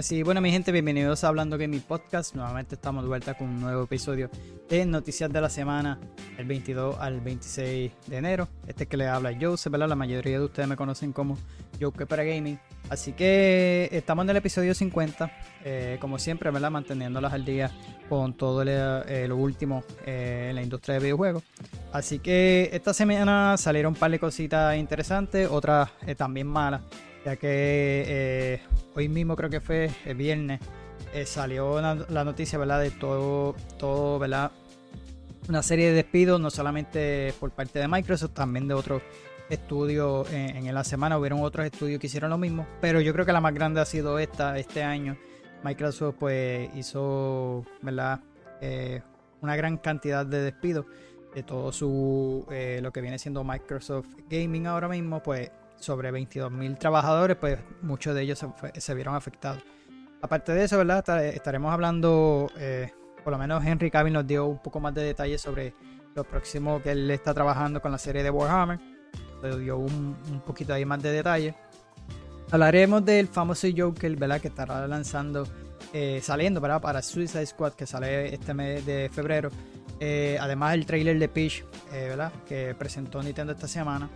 Pues sí, bueno, mi gente, bienvenidos a Hablando Gaming Podcast. Nuevamente estamos de vuelta con un nuevo episodio de Noticias de la Semana, el 22 al 26 de enero. Este que le habla Joseph, ¿verdad? La mayoría de ustedes me conocen como Joke para Gaming. Así que estamos en el episodio 50, eh, como siempre, ¿verdad? Manteniéndolas al día con todo eh, lo último eh, en la industria de videojuegos. Así que esta semana salieron un par de cositas interesantes, otras también malas ya que eh, hoy mismo creo que fue el viernes, eh, salió la noticia, ¿verdad? De todo, todo, ¿verdad? Una serie de despidos, no solamente por parte de Microsoft, también de otros estudios en, en, la semana. Hubieron otros estudios que hicieron lo mismo, pero yo creo que la más grande ha sido esta, este año. Microsoft pues hizo, ¿verdad? Eh, una gran cantidad de despidos de todo su, lo que viene siendo Microsoft Gaming ahora mismo, pues sobre 22.000 trabajadores, pues muchos de ellos se, vieron afectados. Aparte de eso, ¿verdad? Estaremos hablando, eh, por lo menos Henry Cavill nos dio un poco más de detalles sobre lo próximo que él está trabajando con la serie de Warhammer. Le dio un, poquito ahí más de detalles. Hablaremos del famoso Joker, ¿verdad? Que estará lanzando, eh, saliendo, ¿verdad? Para Suicide Squad, que sale este mes de febrero. Eh, además, el trailer de Peach, ¿verdad? Que presentó Nintendo esta semana.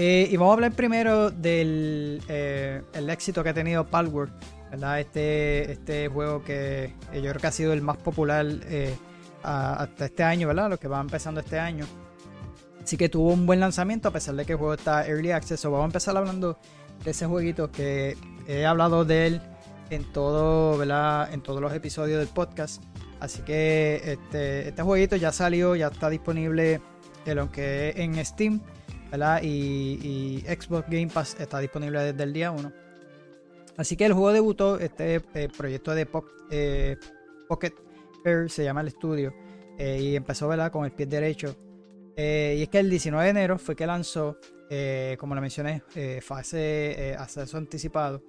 Eh, y vamos a hablar primero del eh, el éxito que ha tenido Palworld, ¿verdad? Este, este juego que yo creo que ha sido el más popular eh, hasta este año, ¿verdad? Lo que va empezando este año. Así que tuvo un buen lanzamiento a pesar de que el juego está early access. vamos a empezar hablando de ese jueguito que he hablado de él en todo, ¿verdad? En todos los episodios del podcast. Así que este, este jueguito ya salió, ya está disponible en lo que en Steam y, Xbox Game Pass está disponible desde el día 1. Así que el juego debutó, este eh, proyecto de eh, Pocket Air se llama el estudio, eh, y empezó ¿verdad? con el pie derecho. y es que el 19 de enero fue que lanzó, como lo mencioné, fase acceso anticipado,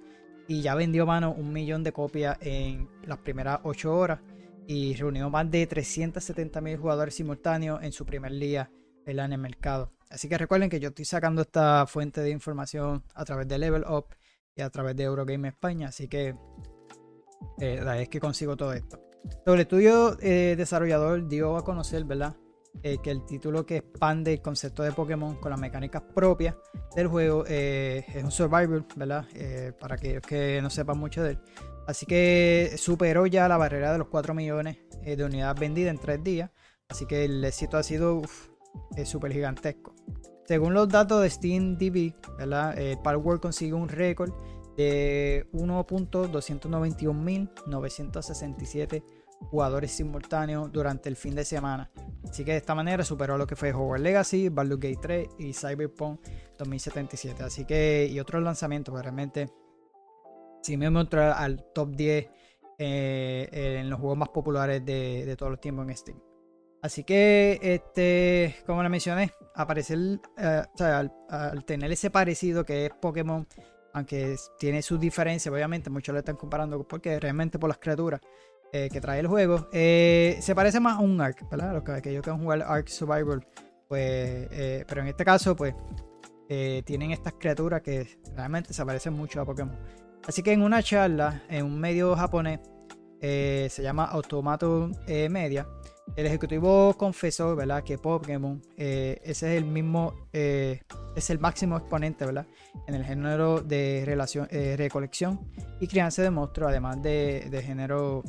y ya vendió mano un millón de copias en las primeras 8 horas y reunió más de 370 mil jugadores simultáneos en su primer día en el mercado. Así que recuerden que yo estoy sacando esta fuente de información a través de Level Up y a través de Eurogame España, así que eh, es que consigo todo esto. Sobre el estudio eh, desarrollador dio a conocer, ¿verdad? Eh, que el título que expande el concepto de Pokémon con las mecánicas propias del juego es un survival, ¿verdad? para aquellos que no sepan mucho de él. Así que superó ya la barrera de los 4 millones de unidades vendidas en 3 días. Así que el éxito ha sido es súper gigantesco. Según los datos de SteamDB, ¿verdad? Eh, Palworld consigue un récord de 1.291.967 jugadores simultáneos durante el fin de semana. Así que de esta manera superó lo que fue Hogwarts Legacy, Baldur's Gate 3 y Cyberpunk 2077. Así que, y otros lanzamientos, pues realmente, si me muestra al top 10 eh, en los juegos más populares de, de todos los tiempos en Steam. Así que, este, como le mencioné, aparecer, eh, al, tener ese parecido que es Pokémon, aunque tiene sus diferencias, obviamente muchos lo están comparando porque realmente por las criaturas eh, que trae el juego, eh, se parece más a un Ark, ¿verdad? Los que aquellos que han jugado Ark Survival, pues, pero en este caso, pues, tienen estas criaturas que realmente se parecen mucho a Pokémon. Así que en una charla, en un medio japonés, se llama Automato Media, el ejecutivo confesó, ¿verdad? Que Pokémon, eh, ese es el mismo, eh, es el máximo exponente, ¿verdad? En el género de relación, eh, recolección y crianza de monstruos, además de, género,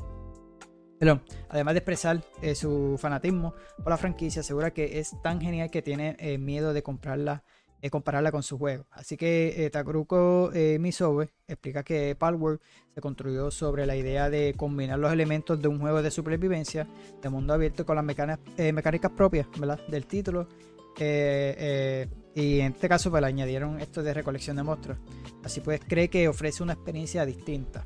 perdón, además de expresar su fanatismo por la franquicia, asegura que es tan genial que tiene miedo de comprarla eh, compararla con su juego. Así que eh, Takuruko eh, Misobe explica que Palworld se construyó sobre la idea de combinar los elementos de un juego de supervivencia de mundo abierto con las mecánicas propias del título. y en este caso pues, le añadieron esto de recolección de monstruos. Así pues cree que ofrece una experiencia distinta.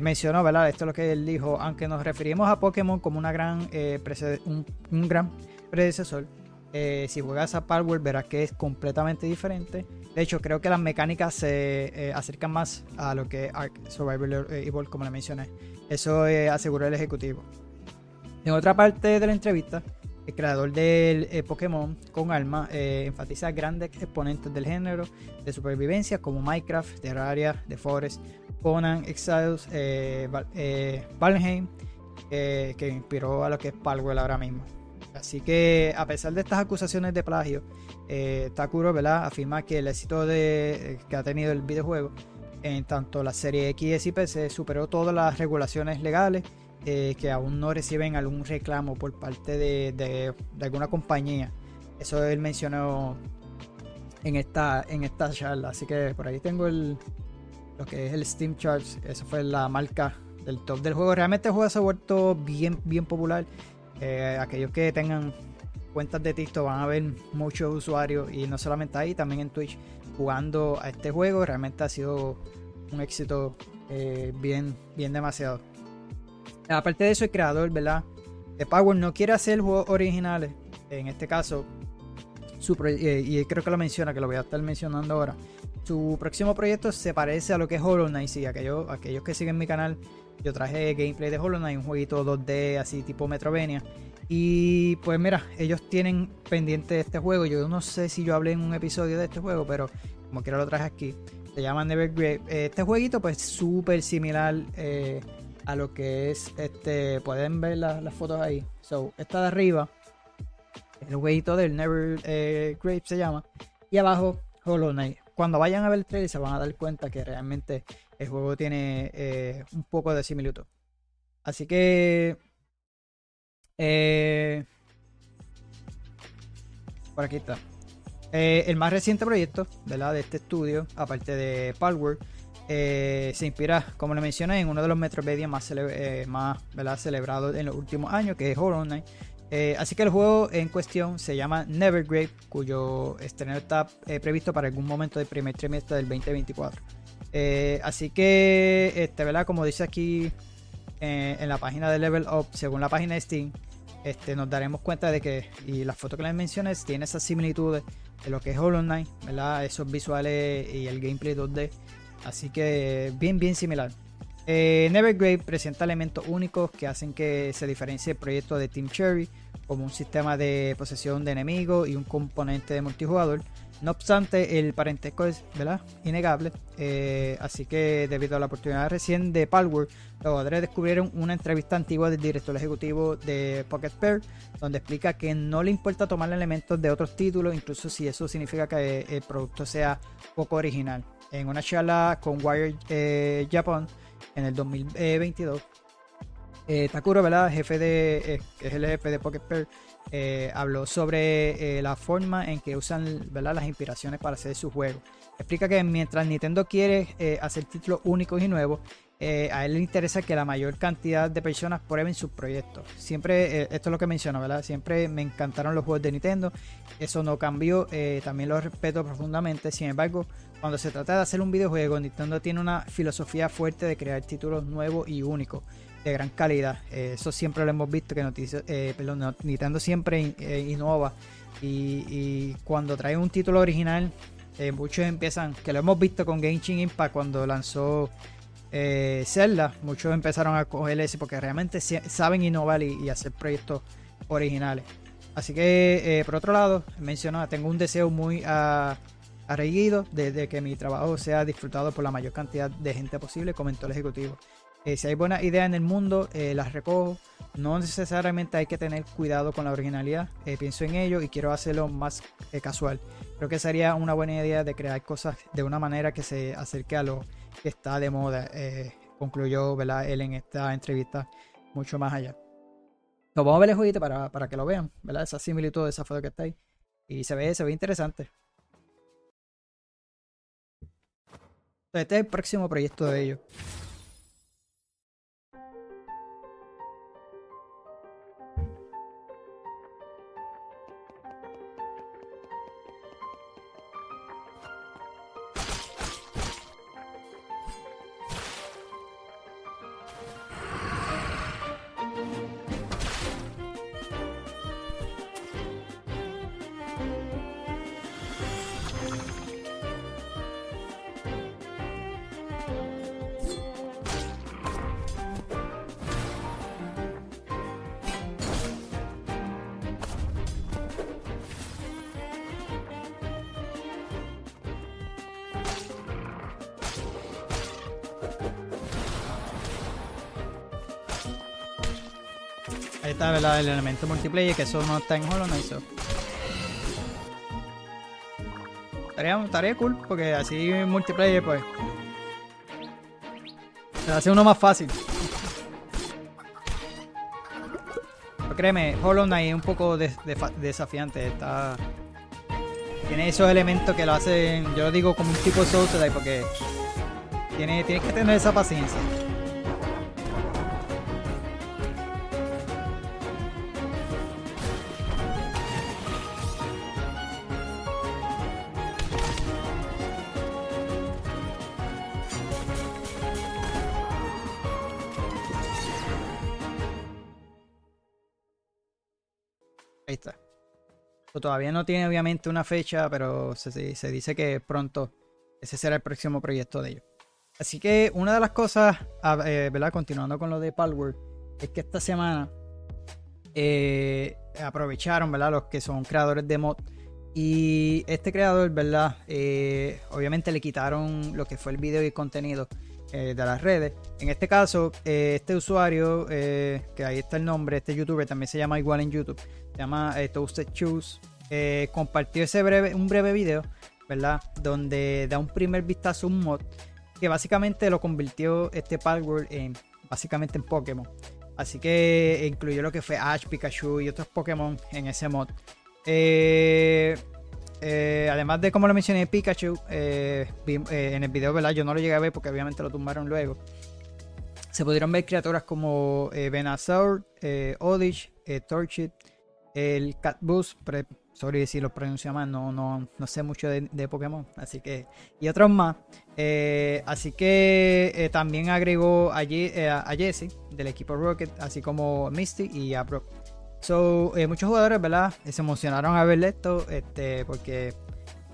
mencionó. Esto es lo que él dijo, aunque nos referimos a Pokémon como un gran predecesor, eh, si juegas a Palworld verás que es completamente diferente. De hecho, creo que las mecánicas se eh, acercan más a lo que Ark Survival Evil, como le mencioné. Eso aseguró el ejecutivo. En otra parte de la entrevista, el creador del eh, Pokémon con alma enfatiza grandes exponentes del género de supervivencia como Minecraft, Terraria, The Forest, Conan Exiles eh, eh Valheim, que inspiró a lo que es Palwell ahora mismo. Así que a pesar de estas acusaciones de plagio, eh, Takuro ¿verdad? afirma que el éxito de, que ha tenido el videojuego en tanto la serie X y PC superó todas las regulaciones legales eh, que aún no reciben algún reclamo por parte de, alguna compañía. Eso él mencionó en esta, en esta charla. Así que por ahí tengo el, lo que es el Steam Charts. Esa fue la marca del top del juego. Realmente el juego se ha vuelto bien, bien popular. Eh, aquellos que tengan cuentas de TikTok van a ver muchos usuarios y no solamente ahí, también en Twitch jugando a este juego. Realmente ha sido un éxito eh, bien, bien demasiado. Aparte de eso, el creador, ¿verdad? De Power no quiere hacer juegos originales. En este caso, su eh, y creo que lo menciona, que lo voy a estar mencionando ahora. Su próximo proyecto se parece a lo que es Hollow Knight. Sí, aquellos, aquellos que siguen mi canal yo traje gameplay de Hollow Knight, un jueguito 2D así tipo Metrovenia. Y pues mira, ellos tienen pendiente este juego. Yo no sé si yo hablé en un episodio de este juego, pero como quiera lo traje aquí. Se llama Nevergrave. Este jueguito pues súper similar eh, a lo que es este. Pueden ver las fotos ahí. So, esta de arriba, el jueguito del Never eh, Grave se llama. Y abajo, Hollow Knight. Cuando vayan a ver el trailer se van a dar cuenta que realmente el juego tiene eh, un poco de similitud. Así que... Eh, por aquí está. Eh, el más reciente proyecto ¿verdad? de este estudio, aparte de Palworld, se inspira, como le mencioné, en uno de los Metroidvania más, más celebrados en los últimos años, que es Horror Night. así que el juego en cuestión se llama Nevergrave, cuyo estreno está previsto para algún momento del primer trimestre del 2024. Eh, así que, este, ¿verdad? Como dice aquí eh, en la página de Level Up, según la página de Steam, este, nos daremos cuenta de que, y las fotos que les mencioné, tiene esas similitudes de lo que es Hollow Knight, ¿verdad? Esos visuales y el gameplay 2D. Así que, bien, bien similar. Eh, Nevergrave presenta elementos únicos que hacen que se diferencie el proyecto de Team Cherry, como un sistema de posesión de enemigos y un componente de multijugador no obstante, el parentesco es ¿verdad? innegable, eh, así que debido a la oportunidad recién de Palworld, los jugadores descubrieron una entrevista antigua del director ejecutivo de Pocket Pair, donde explica que no le importa tomar elementos de otros títulos, incluso si eso significa que el producto sea poco original. En una charla con Wired eh, Japan en el 2022, eh, Takuro, ¿verdad? Jefe de, es el jefe de Pocket Pair, eh, habló sobre eh, la forma en que usan las inspiraciones para hacer su juego. Explica que mientras Nintendo quiere eh, hacer títulos únicos y nuevos, a él le interesa que la mayor cantidad de personas prueben sus proyectos. Siempre, esto es lo que menciono, ¿verdad? Siempre me encantaron los juegos de Nintendo. Eso no cambió, también lo respeto profundamente. Sin embargo, cuando se trata de hacer un videojuego, Nintendo tiene una filosofía fuerte de crear títulos nuevos y únicos de gran calidad. Eh, eso siempre lo hemos visto, que noticia, eh, Nintendo siempre eh, innova. Y, cuando trae un título original, muchos empiezan, que lo hemos visto con Genshin Impact cuando lanzó Zelda, muchos empezaron a coger ese porque realmente saben innovar y, hacer proyectos originales. Así que, por otro lado, menciono, tengo un deseo muy arreguido de, que mi trabajo sea disfrutado por la mayor cantidad de gente posible, comentó el ejecutivo. Eh, si hay buenas ideas en el mundo, eh, las recojo. No necesariamente hay que tener cuidado con la originalidad. Eh, pienso en ello y quiero hacerlo más casual. Creo que sería una buena idea de crear cosas de una manera que se acerque a lo que está de moda. concluyó ¿verdad? él en esta entrevista mucho más allá. vamos a ver el jueguito para, para que lo vean, ¿verdad? Esa similitud de esa foto que está ahí. Y se ve, se ve interesante. Este es el próximo proyecto de ellos. El elemento multiplayer, que eso no está en Hollow Knight. Estaría, estaría cool, porque así multiplayer, pues. Se hace uno más fácil. Créeme, Hollow Knight es un poco desafiante. Está. Tiene esos elementos que lo hacen, yo lo digo como un tipo Souls porque tiene, tienes que tener esa paciencia. Todavía no tiene obviamente una fecha, pero se, dice que pronto ese será el próximo proyecto de ellos. Así que una de las cosas, eh, ¿verdad? Continuando con lo de Palworld, es que esta semana eh, aprovecharon, ¿verdad? Los que son creadores de mod. Y este creador, ¿verdad? Eh, obviamente le quitaron lo que fue el video y el contenido de las redes. En este caso, este usuario, que ahí está el nombre, este youtuber también se llama igual en YouTube, se llama Toasted Shoes, eh, compartió ese breve, un breve video, ¿verdad? Donde da un primer vistazo a un mod que básicamente lo convirtió este Palworld en básicamente en Pokémon. Así que incluyó lo que fue Ash, Pikachu y otros Pokémon en ese mod. Eh, eh, además de como lo mencioné Pikachu, eh, eh, en el video, ¿verdad? Yo no lo llegué a ver porque obviamente lo tumbaron luego. Se pudieron ver criaturas como eh, Venusaur, eh, Oddish, eh, Torchid, el Catbus, sorry si lo pronuncio mal, no, no, no sé mucho de, Pokémon, así que, y otros más. Eh, así que eh, también agregó a, eh, a Jesse del equipo Rocket, así como Misty y a Brock. So, muchos jugadores, ¿verdad? Se emocionaron a ver esto, este, porque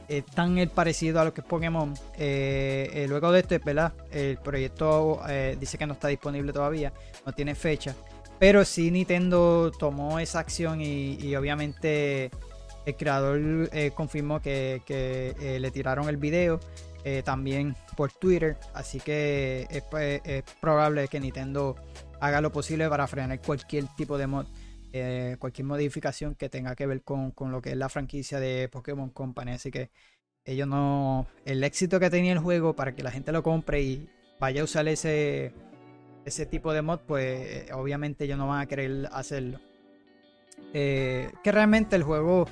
es tan el parecido a lo que es Pokémon. Luego de esto, ¿verdad? El proyecto dice que no está disponible todavía, no tiene fecha. Pero sí Nintendo tomó esa acción y obviamente el creador eh, confirmó que, que, eh, le tiraron el video eh, también por Twitter. Así que es, pues, es probable que Nintendo haga lo posible para frenar cualquier tipo de mod, cualquier modificación que tenga que ver con, con lo que es la franquicia de Pokémon Company. Así que ellos no. El éxito que tenía el juego para que la gente lo compre y vaya a usar ese, ese tipo de mod, pues obviamente ellos no van a querer hacerlo. Que realmente el juego,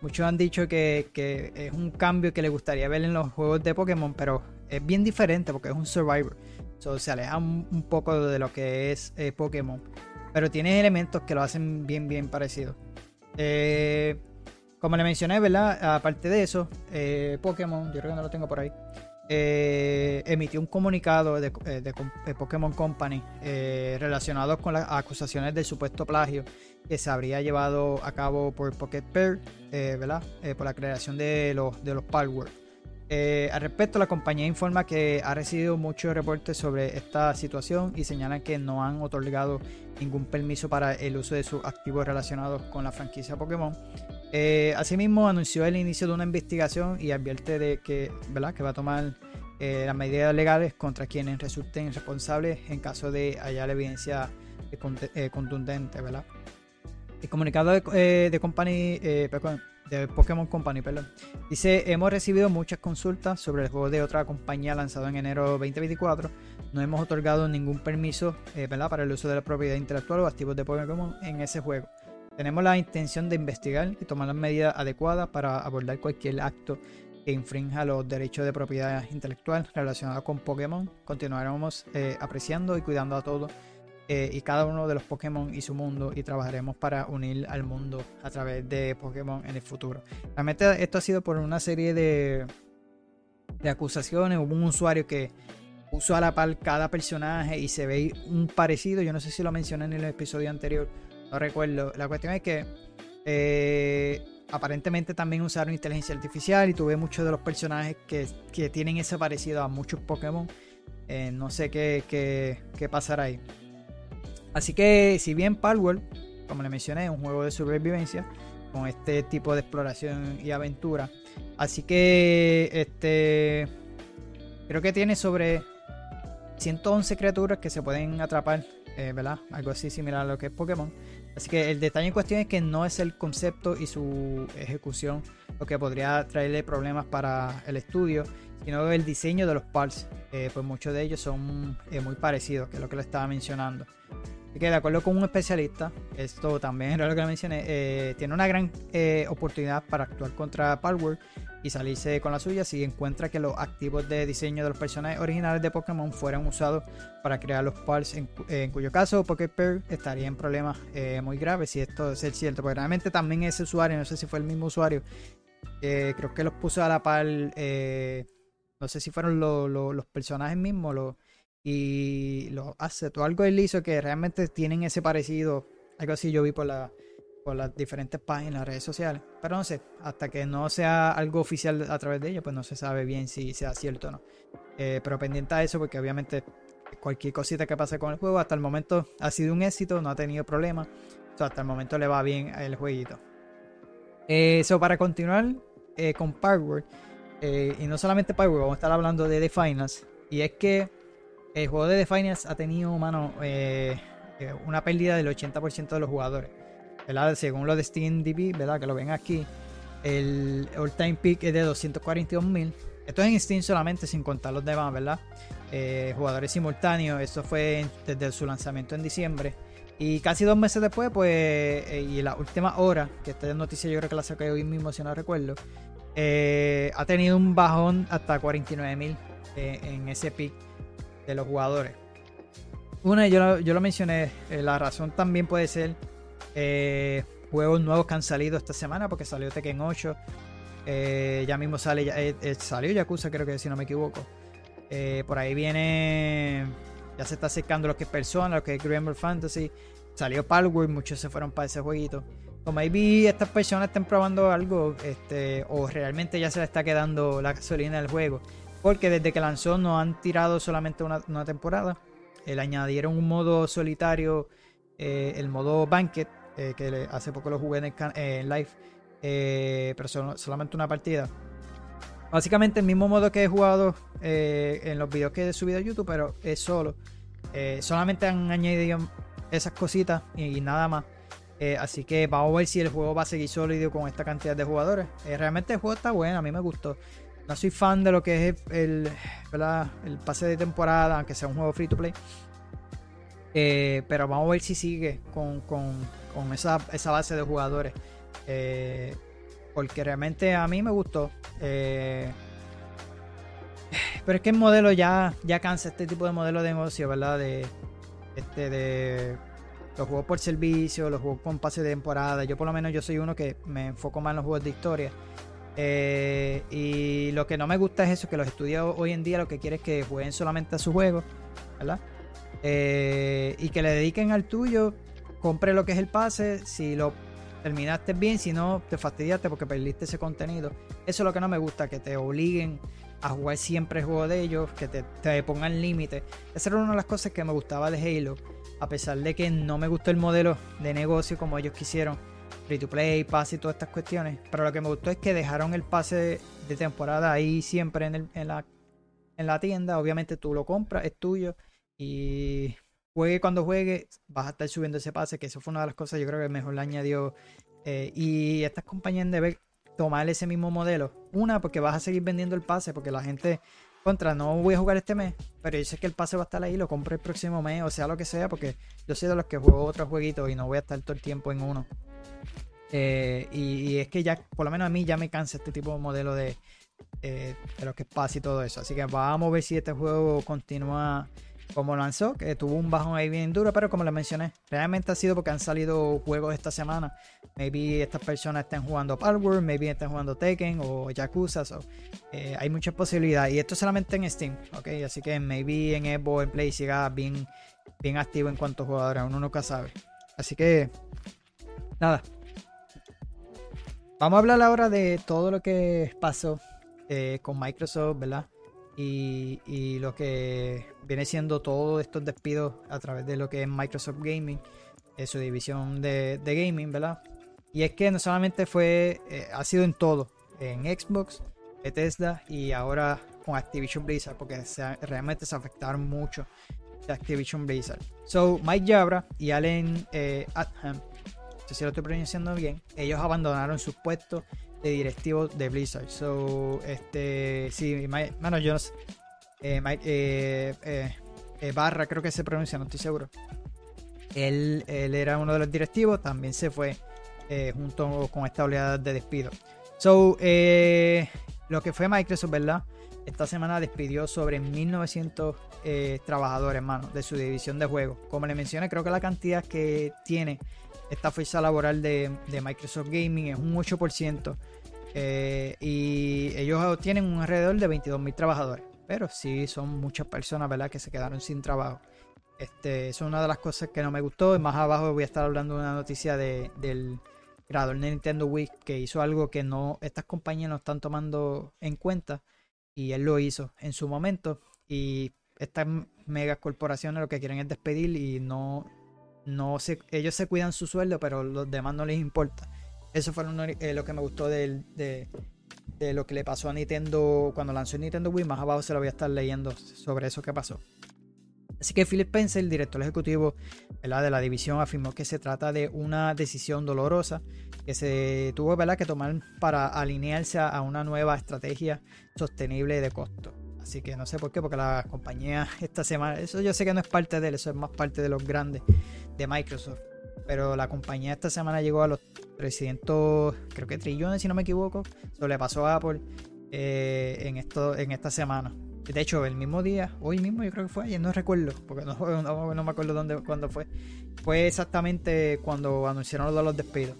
muchos han dicho que, que es un cambio que les gustaría ver en los juegos de Pokémon, pero es bien diferente porque es un Survivor. So, se aleja un, poco de lo que es eh, Pokémon. Pero tiene elementos que lo hacen bien, bien parecido. Eh, como le mencioné, ¿verdad? Aparte de eso, eh, Pokémon, yo creo que no lo tengo por ahí, eh, emitió un comunicado de, eh, de Pokémon Company eh, relacionado con las acusaciones del supuesto plagio que se habría llevado a cabo por Pocket Pair, eh, ¿verdad? Eh, por la creación de los, de los. Eh, al respecto, la compañía informa que ha recibido muchos reportes sobre esta situación y señalan que no han otorgado ningún permiso para el uso de sus activos relacionados con la franquicia Pokémon. Eh, asimismo, anunció el inicio de una investigación y advierte de que, ¿verdad? que va a tomar eh, las medidas legales contra quienes resulten responsables en caso de hallar evidencia eh, contundente. ¿verdad? El comunicado de, de de Pokémon Company, perdón, dice, hemos recibido muchas consultas sobre el juego de otra compañía lanzado en enero 2024. No hemos otorgado ningún permiso ¿verdad? para el uso de la propiedad intelectual o activos de Pokémon en ese juego. Tenemos la intención de investigar y tomar las medidas adecuadas para abordar cualquier acto que infrinja los derechos de propiedad intelectual relacionados con Pokémon. Continuaremos eh, apreciando y cuidando a todos eh, y cada uno de los Pokémon y su mundo y trabajaremos para unir al mundo a través de Pokémon en el futuro. Realmente esto ha sido por una serie de, de acusaciones. Hubo un usuario que puso a la par cada personaje y se ve un parecido. Yo no sé si lo mencioné en el episodio anterior, no recuerdo. La cuestión es que eh, aparentemente también usaron inteligencia artificial y tuve muchos de los personajes que, que tienen ese parecido a muchos Pokémon. Eh, no sé qué, qué, qué pasará ahí. Así que si bien Palworld, como le mencioné, es un juego de supervivencia con este tipo de exploración y aventura. Así que este creo que tiene sobre 111 criaturas que se pueden atrapar, eh, ¿verdad? Algo así similar a lo que es Pokémon. Así que el detalle en cuestión es que no es el concepto y su ejecución lo que podría traerle problemas para el estudio, sino el diseño de los parts. Eh, pues muchos de ellos son eh, muy parecidos, que es lo que le estaba mencionando. Así que de acuerdo con un especialista, esto también era lo que le mencioné, eh, tiene una gran oportunidad para actuar contra Palworld y salirse con la suya si encuentra que los activos de diseño de los personajes originales de Pokémon fueran usados para crear los parts, en, cuyo caso Poképearl estaría en problemas muy graves si esto es cierto, porque realmente también ese usuario, no sé si fue el mismo usuario, creo que los puso a la par no sé si fueron los personajes mismos y los assets o algo él hizo que realmente tienen ese parecido. Algo así yo vi por, la, por las diferentes páginas, redes sociales. Pero no sé, hasta que no sea algo oficial a través de ellos, pues no se sabe bien si sea cierto o no. Eh, pero pendiente a eso, porque obviamente cualquier cosita que pase con el juego, hasta el momento ha sido un éxito, no ha tenido problemas. hasta el momento le va bien el jueguito. Eso eh, para continuar eh, con Power y no solamente Power, vamos a estar hablando de The Finals. Y es que el juego de The Finals ha tenido, mano, una pérdida del 80% de los jugadores. ¿Verdad? Según lo de SteamDB, ¿verdad? Que lo ven aquí. El all-time peak es de 242.000. Esto es en Steam solamente, sin contar los demás, ¿verdad? jugadores simultáneos. Esto fue desde su lanzamiento en diciembre. Y casi dos meses después, pues, y en la última hora, que esta noticia yo creo que la saqué hoy mismo, si no recuerdo, eh, ha tenido un bajón hasta 49.000 eh, en ese pick de los jugadores. Una, yo, yo lo mencioné, eh, la razón también puede ser juegos nuevos que han salido esta semana, porque salió Tekken 8, ya mismo sale, ya, salió Yakuza, creo que si no me equivoco. por ahí viene, ya se está acercando lo que es Persona, lo que es Grimmer Fantasy, salió Palworld, muchos se fueron para ese jueguito o maybe estas personas estén probando algo este, o realmente ya se le está quedando la gasolina del juego. Porque desde que lanzó no han tirado solamente una, temporada. Le añadieron un modo solitario, eh, el modo Banquet, eh, que hace poco lo jugué en, live, eh, pero solamente una partida. Básicamente el mismo modo que he jugado en los videos que he subido a YouTube, pero es solo. solamente han añadido esas cositas y nada más. Eh, así que vamos a ver si el juego va a seguir sólido con esta cantidad de jugadores. Eh, realmente el juego está bueno, a mí me gustó. No soy fan de lo que es el, el pase de temporada, aunque sea un juego free to play. Eh, pero vamos a ver si sigue con, esa, base de jugadores. porque realmente a mí me gustó. pero es que el modelo ya, ya cansa este tipo de modelo de negocio, ¿verdad? De, este, de los juegos por servicio, los juegos con pase de temporada. Yo por lo menos yo soy uno que me enfoco más en los juegos de historia. Eh, y lo que no me gusta es eso, que los estudios hoy en día lo que quieren es que jueguen solamente a su juego, ¿verdad? Eh, y que le dediquen al tuyo, compre lo que es el pase, si lo terminaste bien, si no, te fastidiaste porque perdiste ese contenido. Eso es lo que no me gusta, que te obliguen a jugar siempre el juego de ellos, que te, pongan límites. Esa era una de las cosas que me gustaba de Halo a pesar de que no me gustó el modelo de negocio como ellos quisieron, free to play, pase y todas estas cuestiones, pero lo que me gustó es que dejaron el pase de, temporada ahí siempre en, la, en la tienda, obviamente tú lo compras, es tuyo y juegue cuando juegue, vas a estar subiendo ese pase, que eso fue una de las cosas yo creo que mejor le añadió. Eh, y estas compañías deben tomar ese mismo modelo. Una, porque vas a seguir vendiendo el pase, porque la gente contra, no voy a jugar este mes, pero yo sé que el pase va a estar ahí, lo compro el próximo mes, o sea, lo que sea, porque yo soy de los que juego otros jueguitos y no voy a estar todo el tiempo en uno. Eh, y, es que ya, por lo menos a mí ya me cansa este tipo de modelo de, eh, de lo que es pase y todo eso. Así que vamos a ver si este juego continúa como lanzó, que tuvo un bajón ahí bien duro, pero como les mencioné, realmente ha sido porque han salido juegos esta semana. Maybe estas personas estén jugando Palworld, maybe estén jugando Tekken o Yakuza. Eh, hay muchas posibilidades. Y esto solamente en Steam, ¿ok? Así que maybe en Evo, en Play siga bien, bien activo en cuanto a jugadores, uno nunca sabe. Así que, nada. Vamos a hablar ahora de todo lo que pasó eh, con Microsoft, ¿verdad? y, lo que viene siendo todos estos despidos a través de lo que es Microsoft Gaming, eh, su división de, gaming, ¿verdad? Y es que no solamente fue, eh, ha sido en todo, en Xbox, Bethesda y ahora con Activision Blizzard, porque realmente se afectaron mucho de Activision Blizzard. So, Mike Jabra y Allen eh, sé si lo estoy pronunciando bien, ellos abandonaron sus puestos de directivos de Blizzard. So, este, sí, mano, yo no sé. Eh, eh, eh, Barra, creo que se pronuncia, no estoy seguro. Él, él era uno de los directivos, también se fue junto con esta oleada de despido. So, lo que fue Microsoft, ¿verdad? Esta semana despidió sobre 1900 trabajadores, hermano, de su división de juegos. Como le mencioné, creo que la cantidad que tiene esta fuerza laboral de, Microsoft Gaming es un 8%. Eh, y ellos tienen un alrededor de 22.000 trabajadores. Pero sí son muchas personas, ¿verdad? Que se quedaron sin trabajo. Este, es una de las cosas que no me gustó. Y más abajo voy a estar hablando de una noticia del creador de Nintendo Wii que hizo algo que no estas compañías no están tomando en cuenta. Y él lo hizo en su momento. Y estas megas corporaciones lo que quieren es despedir y no, no se, ellos se cuidan su sueldo, pero los demás no les importa. Eso fue eh, lo que me gustó de, de, lo que le pasó a Nintendo cuando lanzó Nintendo Wii. Más abajo se lo voy a estar leyendo sobre eso que pasó. Así que Philip Spencer, el director ejecutivo de la división, afirmó que se trata de una decisión dolorosa que se tuvo que tomar para alinearse a una nueva estrategia sostenible de costo. Así que no sé por qué, porque la compañía esta semana, eso yo sé que no es parte de él, eso es más parte de los grandes de Microsoft. Pero la compañía esta semana llegó a los 300, creo que trillones, si no me equivoco. Eso le pasó a Apple eh, en, esto, en esta semana. De hecho, el mismo día, hoy mismo yo creo que fue ayer, no recuerdo, porque no, no, me acuerdo dónde, cuándo fue. Fue exactamente cuando anunciaron los despidos.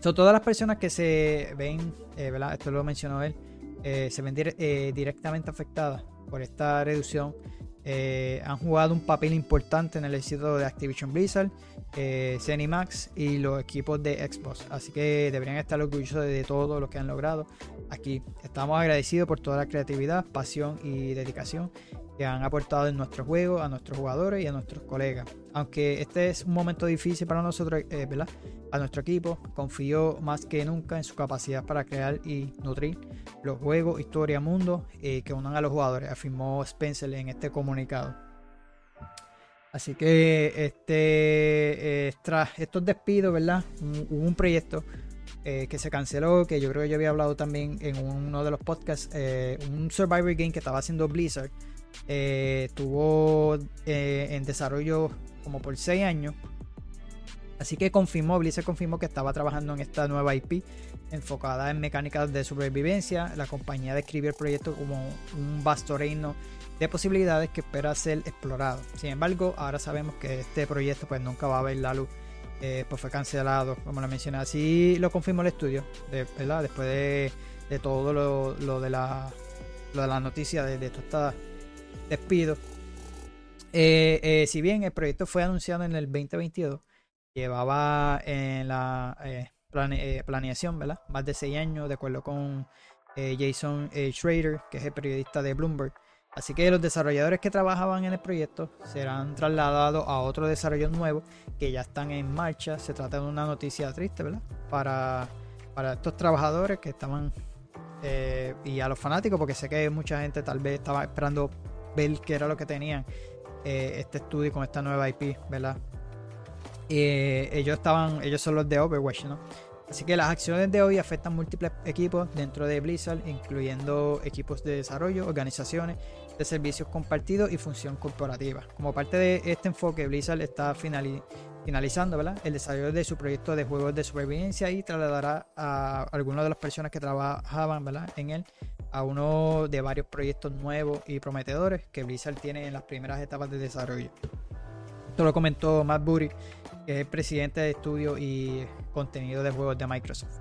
Son todas las personas que se ven, eh, ¿verdad? Esto lo mencionó él, eh, se ven directamente afectadas por esta reducción eh, han jugado un papel importante en el éxito de Activision Blizzard, eh, Max y los equipos de Xbox. Así que deberían estar orgullosos de todo lo que han logrado aquí. Estamos agradecidos por toda la creatividad, pasión y dedicación que han aportado en nuestro juego, a nuestros jugadores y a nuestros colegas. Aunque este es un momento difícil para nosotros, eh, ¿verdad? A nuestro equipo, confío más que nunca en su capacidad para crear y nutrir los juegos, historia, mundo eh, que unan a los jugadores, afirmó Spencer en este comunicado. Así que este, eh, tras estos despidos, ¿verdad? Hubo un proyecto que se canceló, que yo creo que yo había hablado también en uno de los podcasts, un Survivor Game que estaba haciendo Blizzard, eh, estuvo eh, en desarrollo como por 6 años. Así que confirmó, Blizzard confirmó que estaba trabajando en esta nueva IP enfocada en mecánicas de supervivencia. La compañía describió el proyecto como un vasto reino de posibilidades que espera ser explorado. Sin embargo, ahora sabemos que este proyecto pues nunca va a ver la luz. Eh, pues fue cancelado, como lo mencioné. Así lo confirmó el estudio, ¿verdad? Después de, todo lo, de la, de la noticia de, toda despido. Eh, eh, si bien el proyecto fue anunciado en el 2022, llevaba en la eh, planeación ¿verdad? más de 6 años, de acuerdo con Jason Schrader, que es el periodista de Bloomberg. Así que los desarrolladores que trabajaban en el proyecto serán trasladados a otro desarrollo nuevo que ya están en marcha. Se trata de una noticia triste, ¿verdad? Para, para estos trabajadores que estaban y a los fanáticos, porque sé que mucha gente tal vez estaba esperando ver qué era lo que tenían eh, este estudio con esta nueva IP, ¿verdad? Eh, ellos estaban, ellos son los de Overwatch, ¿no? Así que las acciones de hoy afectan múltiples equipos dentro de Blizzard, incluyendo equipos de desarrollo, organizaciones de servicios compartidos y función corporativa. Como parte de este enfoque, Blizzard está finalizando el desarrollo de su proyecto de juegos de supervivencia y trasladará a algunas de las personas que trabajaban en él a uno de varios proyectos nuevos y prometedores que Blizzard tiene en las primeras etapas de desarrollo. Esto lo comentó Matt Booty, que es el presidente de estudio y contenido de juegos de Microsoft.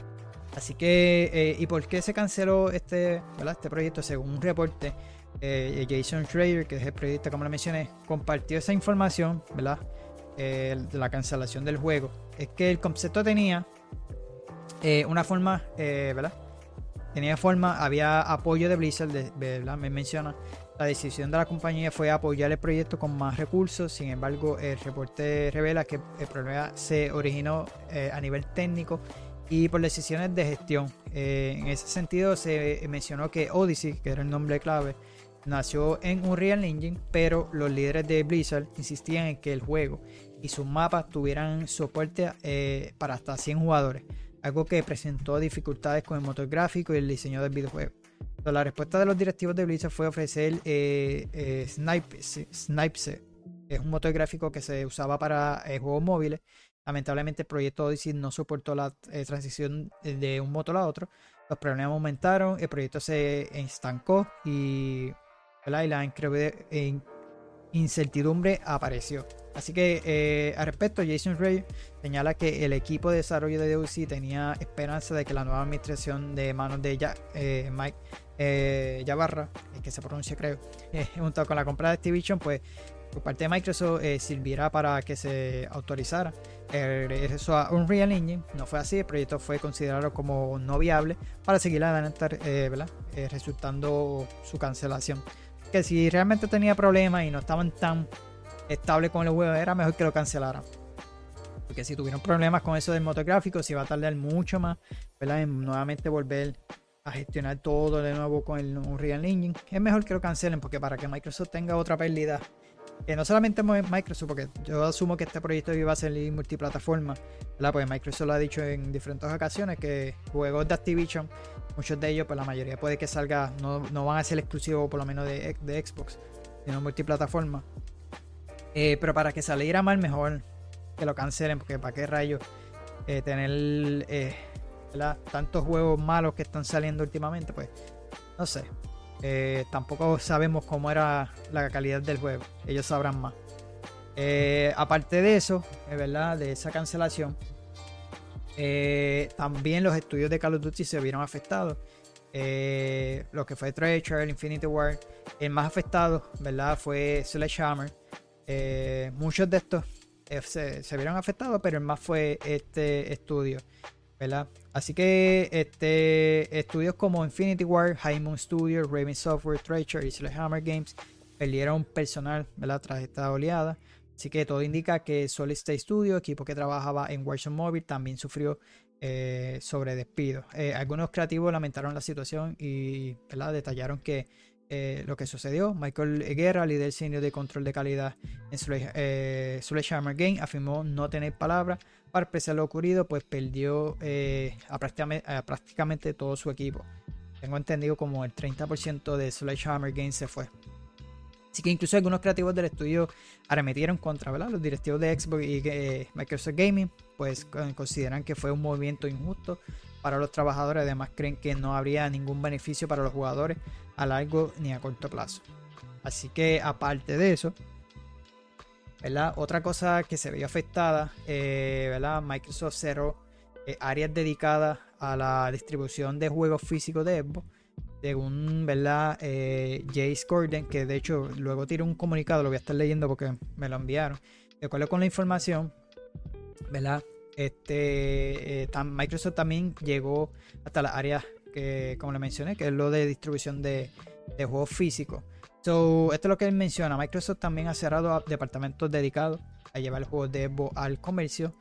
Así que, eh, ¿y por qué se canceló este, este proyecto? Según un reporte, eh, Jason Schrader, que es el periodista, como lo mencioné, compartió esa información, ¿verdad? Eh, de la cancelación del juego. Es que el concepto tenía una forma, ¿verdad? Tenía forma, había apoyo de Blizzard, me menciona. La decisión de la compañía fue apoyar el proyecto con más recursos, sin embargo el reporte revela que el problema se originó eh, a nivel técnico y por decisiones de gestión. Eh, en ese sentido se mencionó que Odyssey, que era el nombre clave, nació en Unreal Engine, pero los líderes de Blizzard insistían en que el juego y sus mapas tuvieran soporte eh, para hasta 100 jugadores, algo que presentó dificultades con el motor gráfico y el diseño del videojuego. la respuesta de los directivos de Blizzard fue ofrecer eh, eh Snipe, es un motor gráfico que se usaba para eh, juegos móviles. Lamentablemente el proyecto Odyssey no soportó la transición de un motor a otro. Los problemas aumentaron, el proyecto se estancó y y la incertidumbre apareció. Así que eh, al respecto, Jason Ray señala que el equipo de desarrollo de DOC tenía esperanza de que la nueva administración de manos de eh, Mike eh, Yabarra, que se pronuncia creo, junto con la compra de Activision, pues por parte de Microsoft sirviera para que se autorizara el regreso a Unreal Engine. No fue así, el proyecto fue considerado como no viable para seguir adelante, resultando su cancelación que si realmente tenía problemas y no estaban tan estables con el juego, era mejor que lo cancelaran. Porque si tuvieron problemas con eso del motográfico, si va a tardar mucho más, ¿verdad? En nuevamente volver a gestionar todo de nuevo con el Unreal Engine. Es mejor que lo cancelen porque para que Microsoft tenga otra pérdida que no solamente Microsoft, porque yo asumo que este proyecto iba a salir multiplataforma, ¿verdad? Pues Microsoft lo ha dicho en diferentes ocasiones que juegos de Activision, muchos de ellos, pues la mayoría puede que salga, no, van a ser exclusivos por lo menos de, Xbox, sino multiplataforma. Eh, pero para que saliera mal, mejor que lo cancelen, porque para qué rayos eh, tener eh, tantos juegos malos que están saliendo últimamente, pues no sé. Tampoco sabemos cómo era la calidad del juego. Ellos sabrán más. Aparte de eso, es verdad, de esa cancelación, también los estudios de Call of Duty se vieron afectados. lo que fue Treasure, Infinity War, el más afectado, ¿verdad? Fue Sledgehammer. Muchos de estos se, se, vieron afectados, pero el más fue este estudio. Así que este, estudios como Infinity War, High Moon Studios, Raven Software, Treasure y Hammer Games perdieron personal ¿verdad? tras esta oleada. Así que todo indica que Solid State Studio, equipo que trabajaba en Warzone Mobile, también sufrió eh, sobre despido. Eh, algunos creativos lamentaron la situación y detallaron que eh, lo que sucedió. Michael Guerra, líder senior de control de calidad en Sledgehammer Game, afirmó no tener palabras para expresar lo ocurrido, pues perdió eh, a, prácticamente, todo su equipo. Tengo entendido como el 30% de Sledgehammer Games se fue. Así que incluso algunos creativos del estudio arremetieron contra los directivos de Xbox y eh, Microsoft Gaming, pues consideran que fue un movimiento injusto para los trabajadores. Además creen que no habría ningún beneficio para los jugadores a largo ni a corto plazo. Así que aparte de eso, otra cosa que se veía afectada, eh, ¿verdad? Microsoft cerró eh, áreas dedicadas a la distribución de juegos físicos de Xbox. Según, ¿verdad? Eh, Jace Gordon, que de hecho luego tiró un comunicado, lo voy a estar leyendo porque me lo enviaron. De acuerdo con la información, ¿verdad? Este, Microsoft también llegó hasta las áreas que, como le mencioné, que es lo de distribución de, de juegos físicos. So, esto es lo que él menciona. Microsoft también ha cerrado departamentos dedicados a llevar el juego de Xbox al comercio,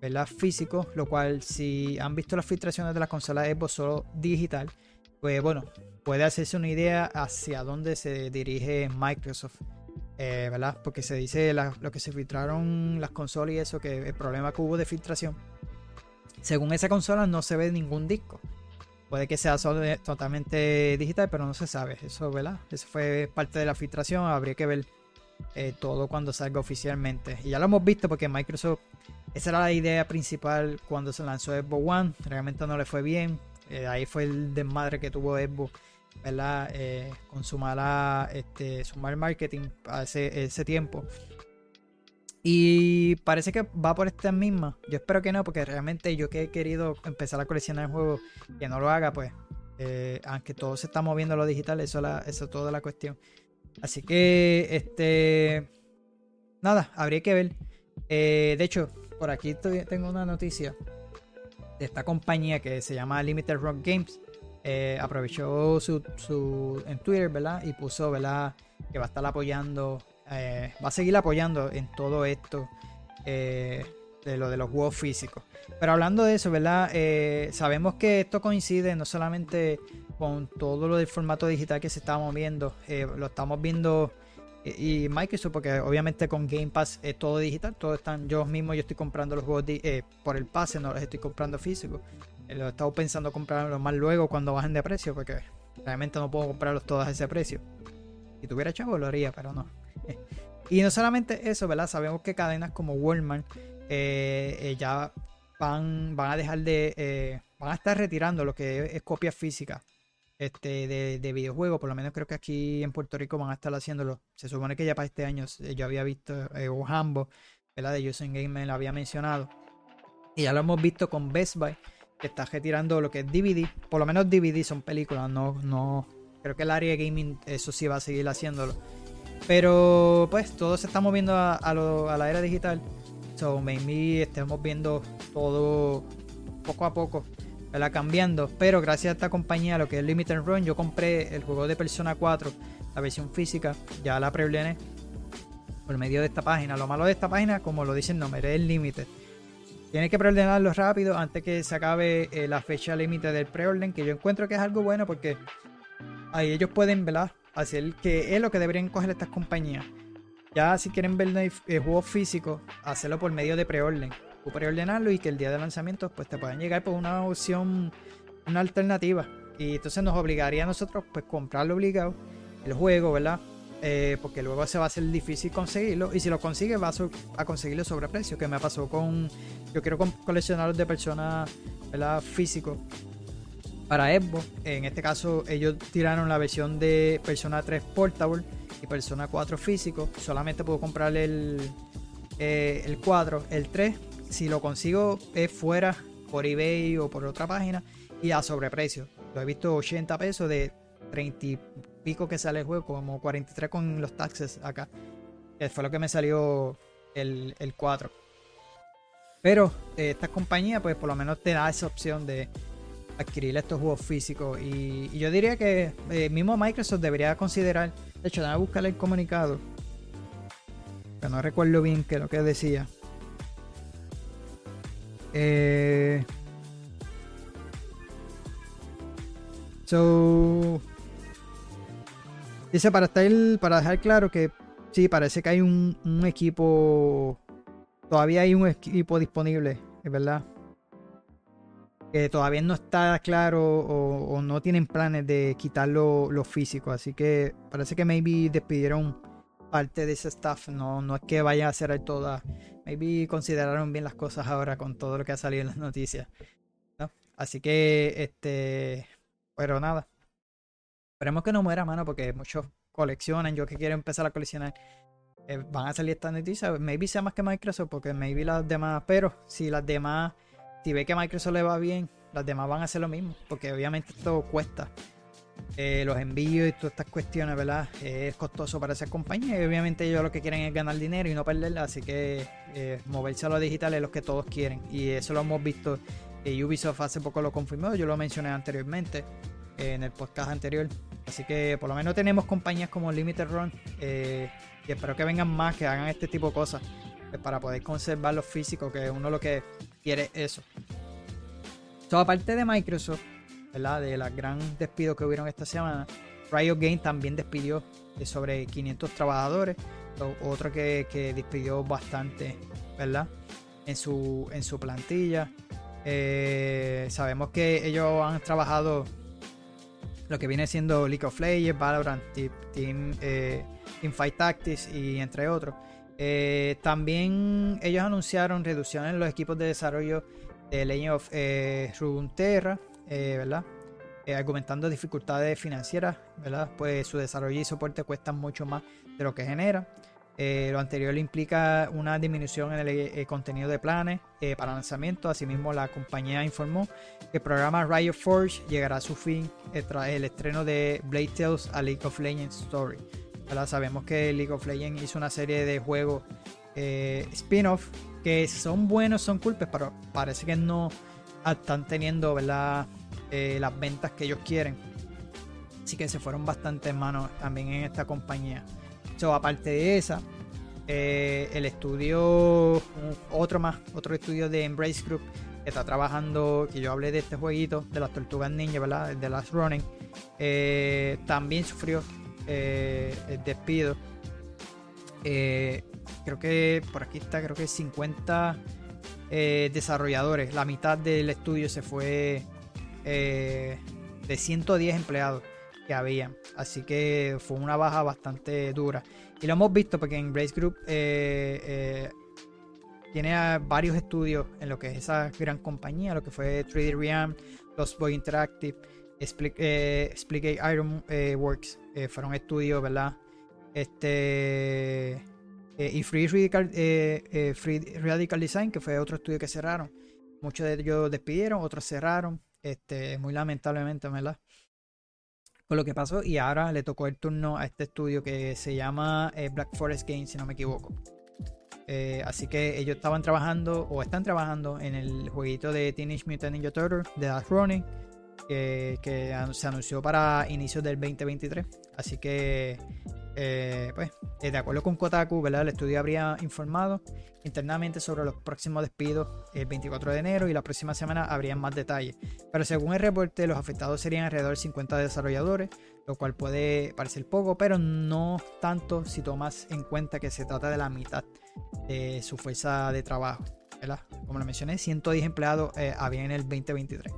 ¿verdad? Físico, lo cual si han visto las filtraciones de las consolas Xbox solo digital, pues bueno, puede hacerse una idea hacia dónde se dirige Microsoft, eh, ¿verdad? Porque se dice lo que se filtraron las consolas y eso, que el problema que hubo de filtración, según esa consola no se ve ningún disco. Puede que sea totalmente digital, pero no se sabe. Eso, ¿verdad? Eso fue parte de la filtración. Habría que ver eh, todo cuando salga oficialmente. Y ya lo hemos visto porque Microsoft, esa era la idea principal cuando se lanzó Xbox One. Realmente no le fue bien. Eh, ahí fue el desmadre que tuvo Xbox, ¿verdad? Eh, con su mala, este, su mal marketing a ese tiempo. Y parece que va por esta misma. Yo espero que no, porque realmente yo que he querido empezar a coleccionar el juego, que no lo haga, pues. Eh, aunque todo se está moviendo a lo digital, eso es toda la cuestión. Así que, este. Nada, habría que ver. Eh, de hecho, por aquí tengo una noticia de esta compañía que se llama Limited Rock Games. Eh, aprovechó su, su, en Twitter, ¿verdad? Y puso, ¿verdad? Que va a estar apoyando eh, va a seguir apoyando en todo esto eh, de lo de los juegos físicos. Pero hablando de eso, ¿verdad? Eh, sabemos que esto coincide no solamente con todo lo del formato digital que se está moviendo, lo estamos viendo y Microsoft, porque obviamente con Game Pass es todo digital, todo están, yo mismo yo estoy comprando los juegos por el pase, no los estoy comprando físicos. lo he estado pensando comprarlos más luego cuando bajen de precio, porque realmente no puedo comprarlos todos a ese precio. Si tuviera chavo lo haría, pero no. y no solamente eso, ¿verdad? Sabemos que cadenas como Walmart eh, eh, ya van, van a dejar de. Eh, van a estar retirando lo que es, copia física este, de, videojuegos. Por lo menos creo que aquí en Puerto Rico van a estar haciéndolo. Se supone que ya para este año yo había visto o Hambo, ¿verdad? De Usain Game me lo había mencionado. Y ya lo hemos visto con Best Buy, que está retirando lo que es DVD. Por lo menos DVD son películas, no, no. Creo que el área de gaming, eso sí va a seguir haciéndolo. Pero pues todo se está moviendo a, la era digital. So maybe estemos viendo todo poco a poco la cambiando. Pero gracias a esta compañía, lo que es Limited Run, yo compré el juego de Persona 4, la versión física, ya la preordené por medio de esta página. Lo malo de esta página, como lo dice el nombre, el Limited. Tienes que preordenarlo rápido antes que se acabe eh, la fecha límite del preorden, que yo encuentro que es algo bueno porque ahí ellos pueden, ¿verdad? Hacer que es lo que deberían coger estas compañías. Ya si quieren ver el juego físico, hacerlo por medio de preorden. O preordenarlo y que el día de lanzamiento pues te puedan llegar por una opción, una alternativa. Y entonces nos obligaría a nosotros pues comprarlo obligado, el juego, ¿verdad? Eh, porque luego se va a hacer difícil conseguirlo. Y si lo consigue, va a, conseguirlo sobre precio. Que me pasó con. Yo quiero coleccionar de personas. Físicos para Xbox. En este caso, ellos tiraron la versión de Persona 3 Portable y Persona 4 físico. Solamente puedo comprar el, eh, el 4. El 3, si lo consigo, es fuera por eBay o por otra página y a sobreprecio. Lo he visto 80 pesos de 30 y pico que sale el juego, como 43 con los taxes acá. Que fue lo que me salió el, 4. Pero eh, esta compañía, pues por lo menos te da esa opción de adquirir estos juegos físicos. Y, yo diría que eh, mismo Microsoft debería considerar, de hecho, déjame buscar el comunicado, que no recuerdo bien qué lo que decía. Eh, so, dice para estar para dejar claro que sí, parece que hay un, un equipo, todavía hay un equipo disponible, es verdad que todavía no está claro o, no tienen planes de quitar lo, físico. Así que parece que maybe despidieron parte de ese staff. No, no es que vayan a hacer toda. Maybe consideraron bien las cosas ahora con todo lo que ha salido en las noticias. Así que, este. Pero nada. Esperemos que no muera, mano, porque muchos coleccionan. Yo que quiero empezar a coleccionar. Eh, van a salir estas noticias. Maybe sea más que Microsoft, porque maybe las demás. Pero si las demás si ve que Microsoft le va bien, las demás van a hacer lo mismo, porque obviamente esto cuesta. Eh, los envíos y todas estas cuestiones, ¿verdad? es costoso para esas compañías y obviamente ellos lo que quieren es ganar dinero y no perderla, así que eh, moverse a lo digital es lo que todos quieren y eso lo hemos visto. Eh, Ubisoft hace poco lo confirmó, yo lo mencioné anteriormente en el podcast anterior, así que por lo menos tenemos compañías como Limited Run y espero que vengan más, que hagan este tipo de cosas para poder conservar los físicos, que uno lo que quiere eso. aparte de Microsoft, ¿verdad? De los gran despidos que hubieron esta semana, Riot Games también despidió de sobre 500 trabajadores. Otro que, despidió bastante, ¿verdad? En su, en su plantilla. Eh, sabemos que ellos han trabajado lo que viene siendo League of Legends, Valorant, Team, eh, Fight Tactics y entre otros. Eh, también ellos anunciaron reducciones en los equipos de desarrollo de Legend of eh, Runeterra, eh, ¿verdad? argumentando dificultades financieras, ¿verdad? Pues su desarrollo y soporte cuestan mucho más de lo que genera. lo anterior implica una disminución en el, contenido de planes para lanzamiento. Asimismo, la compañía informó que el programa Riot Forge llegará a su fin tras el estreno de Blade Tales a League of Legends Story. Sabemos que League of Legends hizo una serie de juegos eh, spin-off que son buenos, son culpes, pero parece que no están teniendo ¿verdad? Eh, las ventas que ellos quieren. Así que se fueron bastante manos también en esta compañía. So, aparte de esa, el estudio, otro más, otro estudio de Embrace Group que está trabajando, que yo hablé de este jueguito, de las tortugas ninja, ¿verdad? De Last Running, también sufrió el despido. creo que por aquí está, creo que 50 desarrolladores, la mitad del estudio se fue de 110 empleados que había. Así que fue una baja bastante dura. Y lo hemos visto porque en Brace Group eh, eh, tiene varios estudios en lo que es esa gran compañía, lo que fue 3D Realm, Lost Boy Interactive, Split, eh, Iron Works, fueron estudios, ¿verdad? Este. y Free Radical, Free Radical Design, que fue otro estudio que cerraron. Muchos de ellos despidieron, otros cerraron. Este, muy lamentablemente, ¿verdad? con lo que pasó y ahora le tocó el turno a este estudio que se llama eh, Black Forest Games, si no me equivoco. Eh, así que ellos estaban trabajando o están trabajando en el jueguito de Teenage Mutant Ninja Turtles de Dash Running que, se anunció para inicios del 2023. Así que eh, pues, eh, de acuerdo con Kotaku, ¿verdad? el estudio habría informado internamente sobre los próximos despidos el 24 de enero y la próxima semana habrían más detalles. Pero según el reporte, los afectados serían alrededor de 50 desarrolladores, lo cual puede parecer poco, pero no tanto si tomas en cuenta que se trata de la mitad de su fuerza de trabajo. ¿verdad? Como lo mencioné, 110 empleados eh, había en el 2023.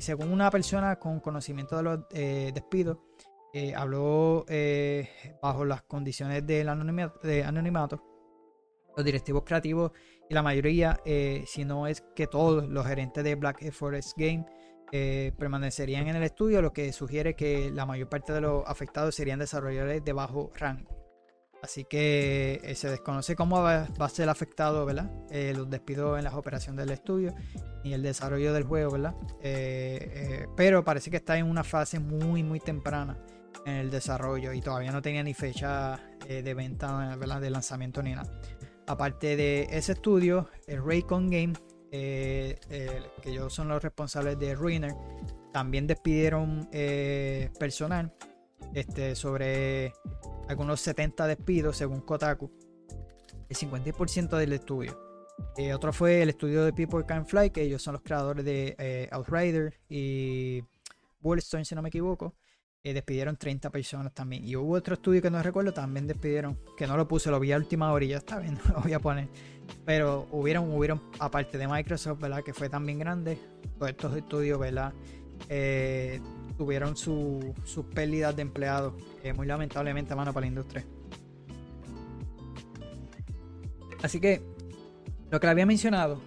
Según una persona con conocimiento de los despidos, eh, habló eh, bajo las condiciones del anonimato, Los directivos creativos y la mayoría, eh, si no es que todos los gerentes de Black Forest Game permanecerían en el estudio, lo que sugiere que la mayor parte de los afectados serían desarrolladores de bajo rango. Así que se desconoce cómo va, a ser afectado ¿verdad? los despidos en las operaciones del estudio y el desarrollo del juego, ¿verdad? pero parece que está en una fase muy, muy temprana en el desarrollo y todavía no tenía ni fecha eh, de venta, de lanzamiento ni nada. Aparte de ese estudio, el Raycon Game, eh, que ellos son los responsables de Ruiner, también despidieron eh, personal este, sobre algunos 70 despidos según Kotaku, el 50% del estudio. otro fue el estudio de People Can Fly, que ellos son los creadores de Outrider y Bullstone, si no me equivoco. Eh, despidieron 30 personas también. Y hubo otro estudio que no recuerdo, también despidieron, que no lo puse, lo vi a última hora y ya está bien, lo voy a poner. Pero hubieron, hubieron, aparte de Microsoft, ¿verdad? Que fue también grande, todos estos estudios, ¿verdad? Eh, tuvieron sus pérdidas de empleados, muy lamentablemente, mano, para la industria. Así que, lo que le había mencionado,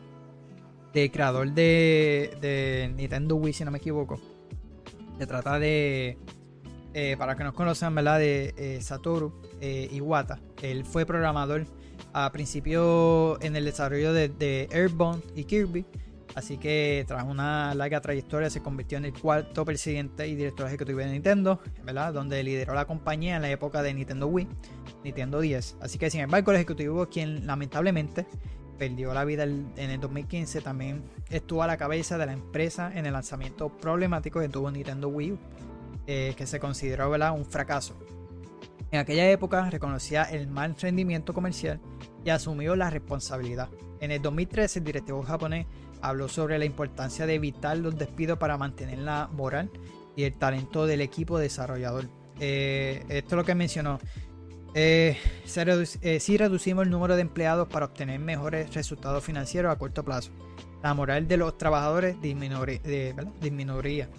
del creador de, de Nintendo Wii, si no me equivoco, se trata de eh, para que nos conozcan, ¿verdad? De eh, Satoru Iwata. Él fue programador a principio en el desarrollo de, de Airborne y Kirby. Así que tras una larga trayectoria se convirtió en el cuarto presidente y director ejecutivo de Nintendo, ¿verdad? Donde lideró la compañía en la época de Nintendo Wii, Nintendo 10. Así que sin embargo el ejecutivo quien lamentablemente perdió la vida en el 2015 también estuvo a la cabeza de la empresa en el lanzamiento problemático que tuvo Nintendo Wii. Eh, que se consideró un fracaso. En aquella época reconocía el mal rendimiento comercial y asumió la responsabilidad. En el 2013 el directivo japonés habló sobre la importancia de evitar los despidos para mantener la moral y el talento del equipo desarrollador. Eh, esto es lo que mencionó. Eh, si reducimos el número de empleados para obtener mejores resultados financieros a corto plazo, la moral de los trabajadores disminuiría.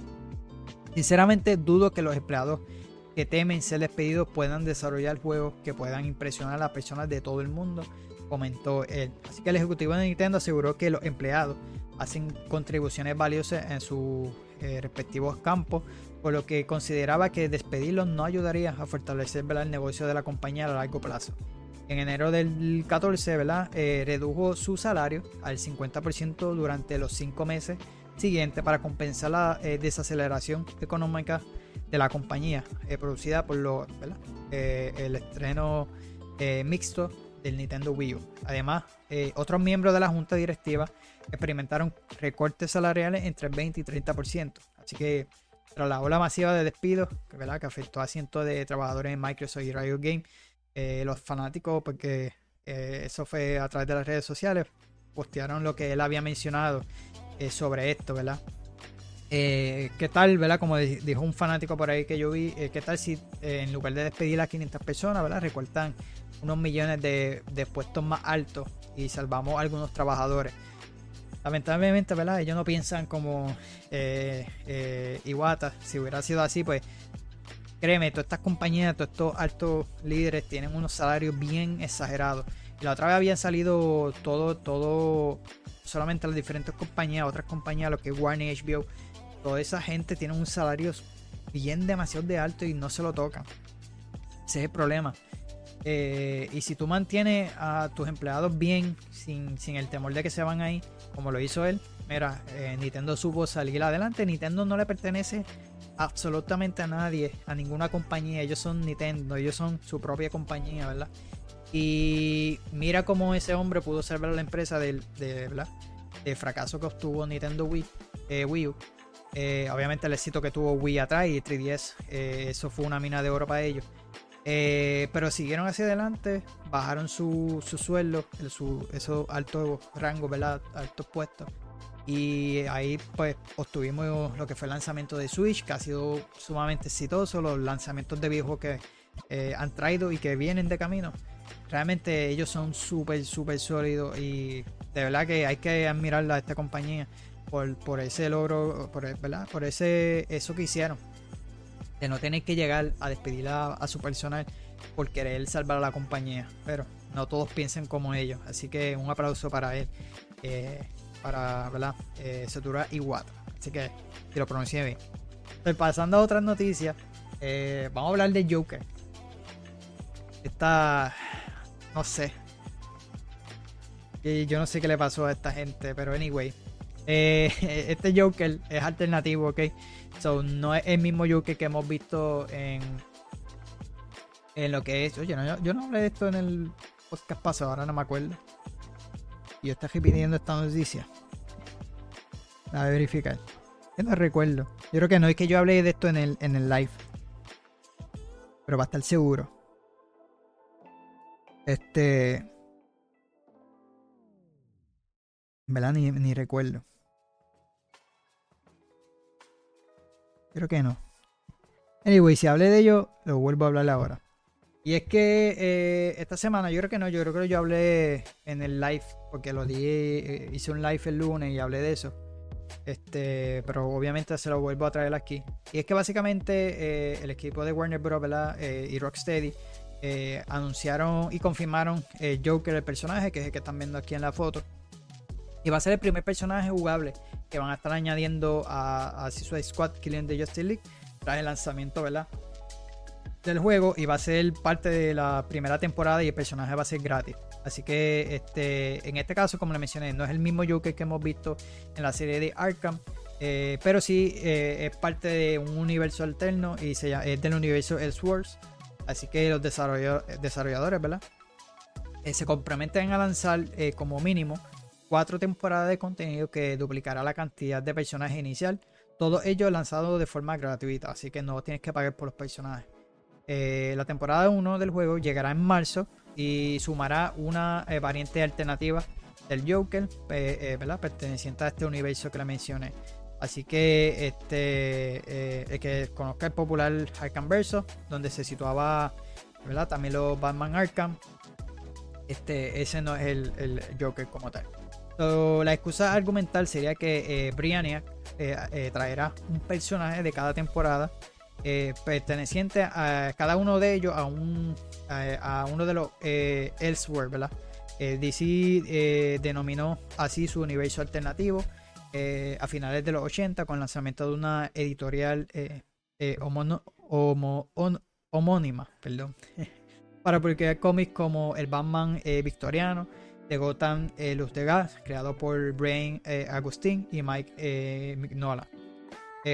Sinceramente dudo que los empleados que temen ser despedidos puedan desarrollar juegos que puedan impresionar a las personas de todo el mundo, comentó él. Así que el ejecutivo de Nintendo aseguró que los empleados hacen contribuciones valiosas en sus eh, respectivos campos, por lo que consideraba que despedirlos no ayudaría a fortalecer el negocio de la compañía a largo plazo. En enero del 14, ¿verdad? Eh, redujo su salario al 50% durante los 5 meses siguiente para compensar la eh, desaceleración económica de la compañía producida por lo, el estreno mixto del Nintendo Wii U. Además, otros miembros de la junta directiva experimentaron recortes salariales entre el 20 y 30%. Así que tras la ola masiva de despidos ¿verdad? que afectó a cientos de trabajadores en Microsoft y Riot Games, los fanáticos, porque eso fue a través de las redes sociales, postearon lo que él había mencionado sobre esto, ¿verdad? Eh, ¿Qué tal, verdad? Como dijo un fanático por ahí que yo vi, eh, ¿qué tal si eh, en lugar de despedir a 500 personas, ¿verdad? Recortan unos millones de, puestos más altos y salvamos a algunos trabajadores. Lamentablemente, ¿verdad? Ellos no piensan como Iwata. Si hubiera sido así, pues créeme, todas estas compañías, todos estos altos líderes tienen unos salarios bien exagerados. Y la otra vez habían salido todo, todo, solamente las diferentes compañías, otras compañías, lo que es Warner HBO toda esa gente tiene un salario bien demasiado de alto y no se lo tocan. Ese es el problema. Eh, y si tú mantienes a tus empleados bien, sin, el temor de que se van ahí, como lo hizo él, mira, eh, Nintendo supo salir adelante. Nintendo no le pertenece absolutamente a nadie, a ninguna compañía. Ellos son Nintendo, ellos son su propia compañía, ¿verdad? Y mira cómo ese hombre pudo salvar a la empresa del, de, fracaso que obtuvo Nintendo Wii, eh, Wii U eh, obviamente el éxito que tuvo Wii atrás y 3DS, eh, eso fue una mina de oro para ellos. Eh, pero siguieron hacia adelante, bajaron su, su sueldo, su, esos altos rangos, ¿verdad? Altos puestos. Y ahí pues obtuvimos lo que fue el lanzamiento de Switch, que ha sido sumamente exitoso, los lanzamientos de viejos que han traído y que vienen de camino. Realmente ellos son súper, súper sólidos y de verdad que hay que admirarla a esta compañía por, ese logro, por, ¿verdad? por ese, eso que hicieron. De no tener que llegar a despedir a, su personal por querer salvar a la compañía. Pero no todos piensen como ellos. Así que un aplauso para él. Eh, para, ¿verdad? Eh, Satura Iwata. Así que, si lo pronuncié bien. Pues pasando a otras noticias. Eh, vamos a hablar de Joker. Esta. No sé. Y yo no sé qué le pasó a esta gente. Pero anyway. Eh, este Joker es alternativo, ¿ok? So, no es el mismo Joker que hemos visto en, en lo que es. Oye, yo no hablé de esto en el podcast pasado, ahora no me acuerdo. Yo estoy repitiendo esta noticia. A verificar. Yo no recuerdo. Yo creo que no es que yo hablé de esto en el, en el live. Pero va a estar seguro. Este. ¿Verdad? Ni, ni recuerdo. Creo que no. Anyway, si hablé de ello, lo vuelvo a hablar ahora. Y es que eh, esta semana, yo creo que no, yo creo que yo hablé en el live, porque lo di, eh, hice un live el lunes y hablé de eso. Este, pero obviamente se lo vuelvo a traer aquí. Y es que básicamente eh, el equipo de Warner Bros. y Rocksteady anunciaron y confirmaron Joker, el personaje, que es el que están viendo aquí en la foto. Va a ser el primer personaje jugable que van a estar añadiendo a, a Suicide Squad Killing the Justice League tras el lanzamiento ¿verdad? del juego y va a ser parte de la primera temporada y el personaje va a ser gratis. Así que este, en este caso, como le mencioné, no es el mismo Joker que hemos visto en la serie de Arkham, eh, pero sí eh, es parte de un universo alterno y se es del universo Elseworlds. Así que los desarrolladores, ¿verdad? Eh, se comprometen a lanzar como mínimo cuatro temporadas de contenido que duplicará la cantidad de personajes inicial. Todo ello lanzado de forma gratuita, así que no tienes que pagar por los personajes. Eh, la temporada 1 del juego llegará en marzo y sumará una eh, variante alternativa del Joker, eh, ¿verdad? perteneciente a este universo que le mencioné. Así que este, el que conozca el popular Arkham Verso, donde se situaba ¿verdad? también los Batman Arkham, este, ese no es el, el Joker como tal la excusa argumental sería que eh, Briannia eh, eh, traerá un personaje de cada temporada perteneciente a cada uno de ellos a, un, a, uno de los Elseworlds, ¿verdad? DC denominó así su universo alternativo a finales de los 80 con el lanzamiento de una editorial homónima perdón, para publicar cómics como el Batman victoriano, de Gotham eh, Luz de Gas, creado por Brain eh, Agustín y Mike eh, Mignola.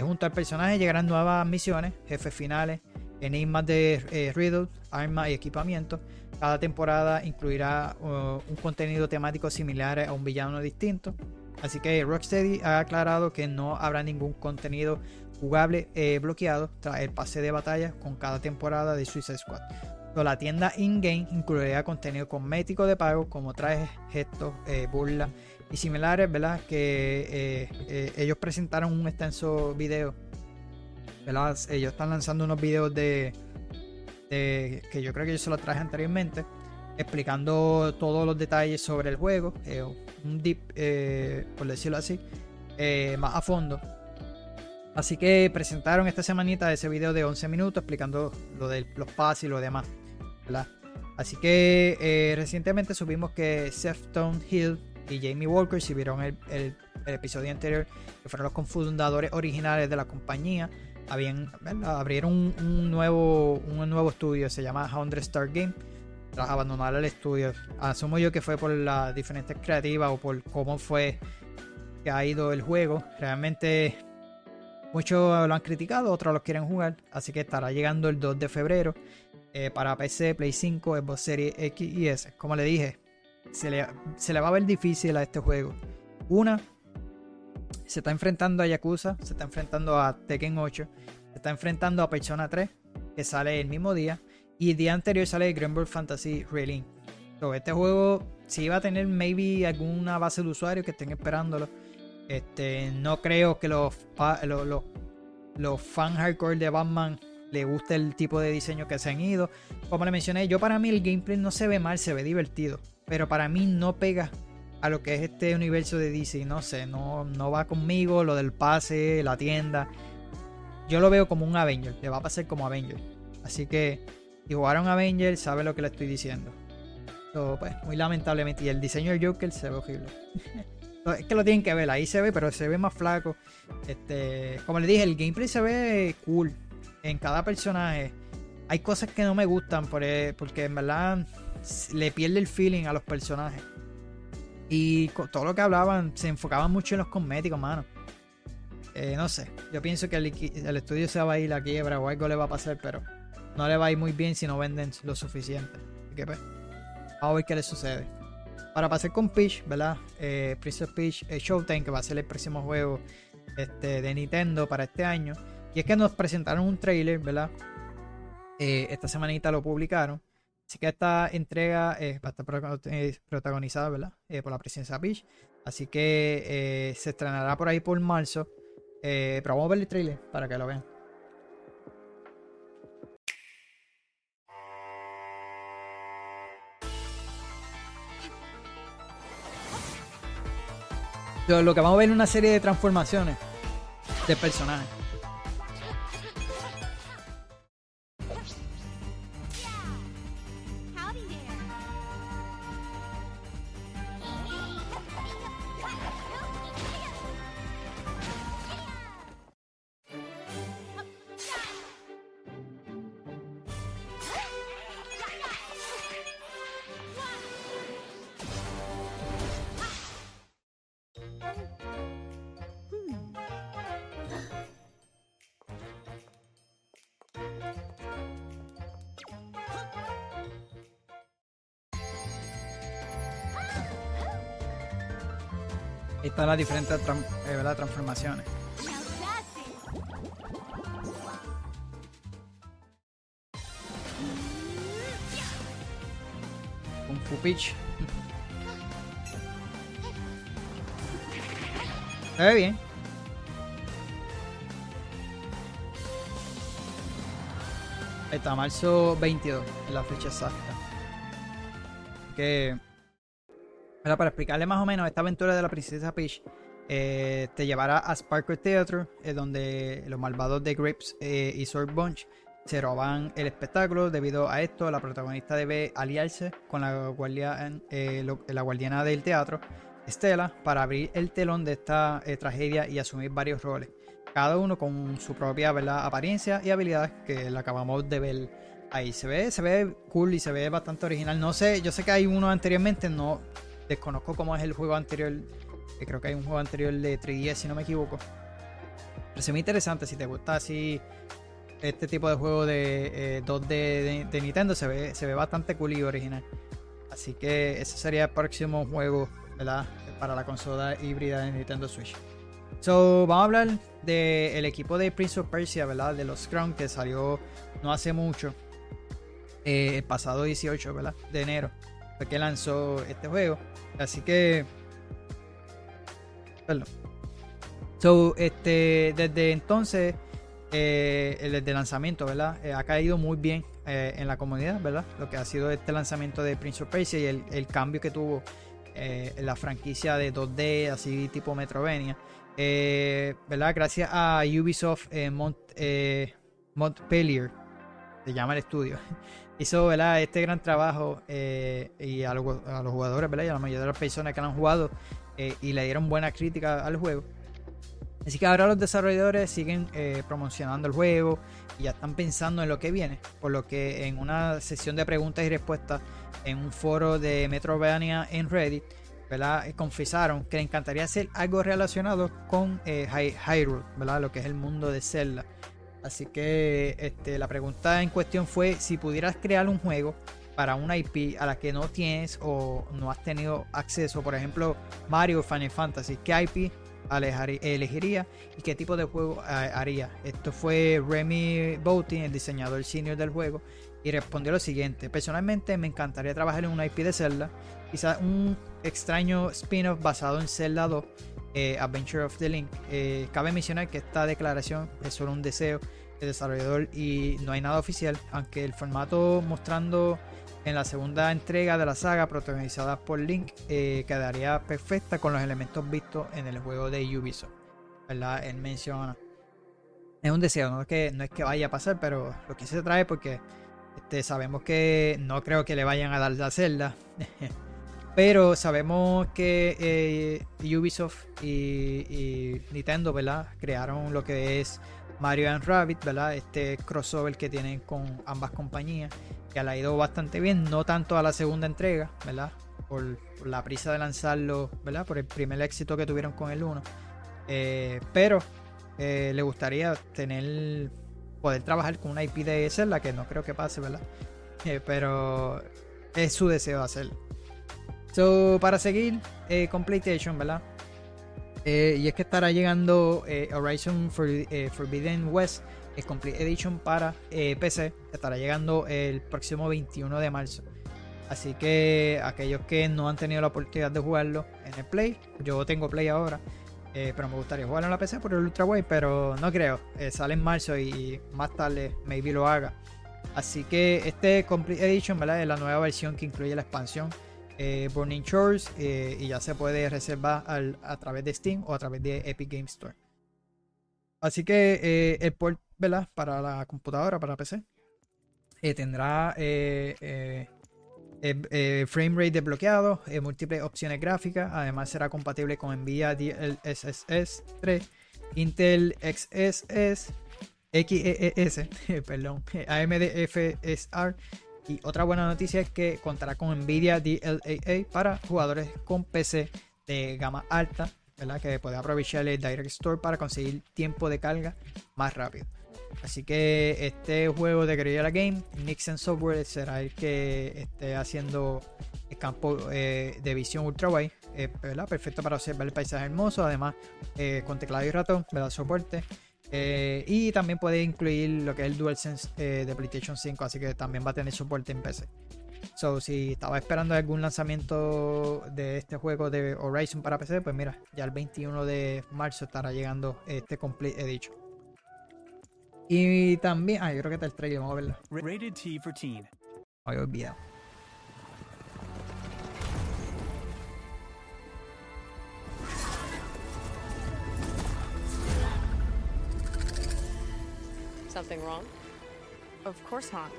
junto al personaje llegarán nuevas misiones, jefes finales, enigmas de Riddle, armas y equipamiento. Cada temporada incluirá uh, un contenido temático similar a un villano distinto. Así que Rocksteady ha aclarado que no habrá ningún contenido jugable bloqueado tras el pase de batalla con cada temporada de Suicide Squad. La tienda in-game incluirá contenido cosmético de pago como trajes, gestos, eh, burlas y similares, ¿verdad? Que eh, eh, ellos presentaron un extenso video, ¿verdad? Ellos están lanzando unos videos de, que yo creo que yo se los traje anteriormente, explicando todos los detalles sobre el juego, un deep, por decirlo así, más a fondo. Así que presentaron esta semanita ese video de 11 minutos explicando lo de los pases y lo demás. Así que eh, recientemente supimos que Seth Hill y Jamie Walker, si vieron el, episodio anterior, que fueron los cofundadores originales de la compañía, habían, abrieron un, nuevo, un nuevo estudio, se llama 100 Star Game, tras abandonar el estudio. Asumo yo que fue por las diferentes creativas o por cómo fue que ha ido el juego. Realmente muchos lo han criticado, otros lo quieren jugar, así que estará llegando el 2 de febrero. Eh, para PC, Play 5, Xbox Series X y S. Como le dije, se le, va a ver difícil a este juego. Una, se está enfrentando a Yakuza, se está enfrentando a Tekken 8, se está enfrentando a Persona 3, que sale el mismo día, y el día anterior sale Grimble Fantasy Relink. este juego si va a tener maybe alguna base de usuarios que estén esperándolo. Este, no creo que los fans hardcore de Batman le gusta el tipo de diseño que se han ido. Como le mencioné, yo para mí el gameplay no se ve mal, se ve divertido. Pero para mí no pega a lo que es este universo de DC. No sé, no, no va conmigo lo del pase, la tienda. Yo lo veo como un Avenger, le va a pasar como Avenger. Así que si jugaron Avenger, sabe lo que le estoy diciendo. pues, muy lamentablemente. Y el diseño del Joker se ve horrible. es que lo tienen que ver, ahí se ve, pero se ve más flaco. Este, como le dije, el gameplay se ve cool en cada personaje hay cosas que no me gustan e, porque en verdad le pierde el feeling a los personajes. Y todo lo que hablaban se enfocaban mucho en los cosméticos, mano. Eh, no sé, yo pienso que el, estudio se va a ir a quiebra o algo le va a pasar, pero no le va a ir muy bien si no venden lo suficiente. Así que pues, vamos a ver qué le sucede. Para pasar con Peach, ¿verdad? Eh, Prince of Peach eh, Showtime, que va a ser el próximo juego este, de Nintendo para este año. Y es que nos presentaron un trailer, ¿verdad? Eh, esta semanita lo publicaron. Así que esta entrega eh, va a estar eh, protagonizada, ¿verdad? por la presencia Peach. Así que se estrenará por ahí por marzo. pero vamos a ver el trailer para que lo vean. Lo que vamos a ver es una serie de transformaciones de personajes. Las diferentes eh, transformaciones. Un Fu ve bien. Está marzo 22, en la fecha exacta. Que para explicarle más o menos esta aventura de la princesa Peach, eh, te llevará a Sparkle Theater, eh, donde los malvados de Grapes eh, y Sword Bunch se roban el espectáculo. Debido a esto, la protagonista debe aliarse con la, la guardiana del teatro, Estela, para abrir el telón de esta tragedia y asumir varios roles. Cada uno con su propia apariencia y habilidad que la acabamos de ver ahí. Se ve, se ve cool y se ve bastante original. No sé, yo sé que hay uno anteriormente, no Desconozco cómo es el juego anterior. Que creo que hay un juego anterior de 3DS, si no me equivoco. Pero se ve interesante. Si te gusta así este tipo de juego de 2D eh, de, Nintendo, se ve, se ve bastante cool y original. Así que ese sería el próximo juego, ¿verdad? Para la consola híbrida de Nintendo Switch. So, vamos a hablar del equipo de Prince of Persia, ¿verdad? De los Crown que salió no hace mucho. el pasado 18 ¿verdad? de enero que lanzó este juego. Así que. Perdón. So, este, desde entonces, eh, desde el lanzamiento, ¿verdad? Eh, ha caído muy bien eh, en la comunidad, ¿verdad? Lo que ha sido este lanzamiento de Prince of Persia y el, cambio que tuvo en la franquicia de 2D, así tipo Metrovenia. ¿Verdad? Gracias a Ubisoft Mont, Montpellier, se llama el estudio. hizo ¿verdad? este gran trabajo eh, y a los, jugadores ¿verdad? y a la mayoría de las personas que han jugado eh, y le dieron buena crítica al juego. Así que ahora los desarrolladores siguen eh, promocionando el juego y ya están pensando en lo que viene. Por lo que en una sesión de preguntas y respuestas en un foro de Metrovania en Reddit, ¿verdad? confesaron que le encantaría hacer algo relacionado con Hyrule, ¿verdad? lo que es el mundo de Zelda. Así que este, la pregunta en cuestión fue si pudieras crear un juego para una IP a la que no tienes o no has tenido acceso, por ejemplo Mario Final Fantasy, ¿qué IP elegiría y qué tipo de juego haría? Esto fue Remy Boutin, el diseñador senior del juego, y respondió lo siguiente: Personalmente me encantaría trabajar en una IP de Zelda, quizás un extraño spin-off basado en Zelda 2 eh, Adventure of the Link. Eh, cabe mencionar que esta declaración es solo un deseo del desarrollador y no hay nada oficial, aunque el formato mostrando en la segunda entrega de la saga protagonizada por Link eh, quedaría perfecta con los elementos vistos en el juego de Ubisoft. ¿verdad? Él menciona. Es un deseo, no es que, no es que vaya a pasar, pero lo que se trae porque este, sabemos que no creo que le vayan a dar la celda. Pero sabemos que eh, Ubisoft y, Nintendo, ¿verdad? Crearon lo que es Mario and Rabbit, ¿verdad? Este crossover que tienen con ambas compañías, que le ha ido bastante bien, no tanto a la segunda entrega, ¿verdad? Por, la prisa de lanzarlo, ¿verdad? Por el primer éxito que tuvieron con el 1. Eh, pero eh, le gustaría tener, poder trabajar con una IP de Zelda, que no creo que pase, ¿verdad? pero es su deseo hacerlo. So, para seguir eh, con PlayStation, ¿verdad? Eh, y es que estará llegando eh, Horizon Forbidden West Complete Edition para PC. Estará llegando el próximo 21 de marzo. Así que aquellos que no han tenido la oportunidad de jugarlo en el Play, yo tengo Play ahora, pero me gustaría jugarlo en la PC por el Ultra Wide, pero no creo. sale en marzo y más tarde maybe lo haga. Así que este Complete Edition, ¿verdad? Es la nueva versión que incluye la expansión eh, Burning Shores eh, y ya se puede reservar a través de Steam o a través de Epic Game Store. Así que eh, el port para la computadora, para PC, tendrá frame rate desbloqueado, múltiples opciones gráficas, además será compatible con Nvidia DLSS 3, Intel XSS, XEES, perdón, AMD FSR y otra buena noticia es que contará con Nvidia DLAA para jugadores con PC de gama alta, ¿verdad? que puede aprovechar el Direct Store para conseguir tiempo de carga más rápido. Así que este juego de Guerrilla Game, Nixon Software, será el que esté haciendo el campo eh, de visión ultra wide, eh, perfecto para observar el paisaje hermoso, además eh, con teclado y ratón, ¿verdad? soporte eh, y también puede incluir lo que es el DualSense eh, de PlayStation 5, así que también va a tener soporte en PC. So, si estaba esperando algún lanzamiento de este juego de Horizon para PC, pues mira, ya el 21 de marzo estará llegando este Complete Edition. Y también, ah, yo creo que está el trailer, vamos a verlo. Rated T for Teen. Había olvidado. Something wrong? Of course not.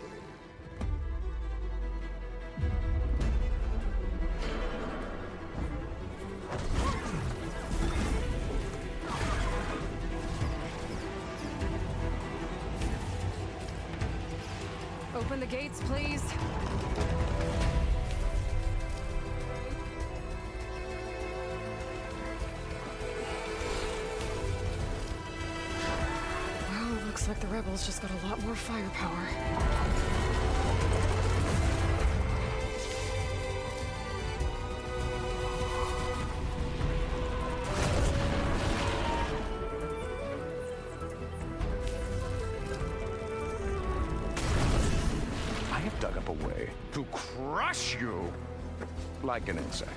Open the gates, please. Looks like the rebels just got a lot more firepower. I have dug up a way to crush you like an insect.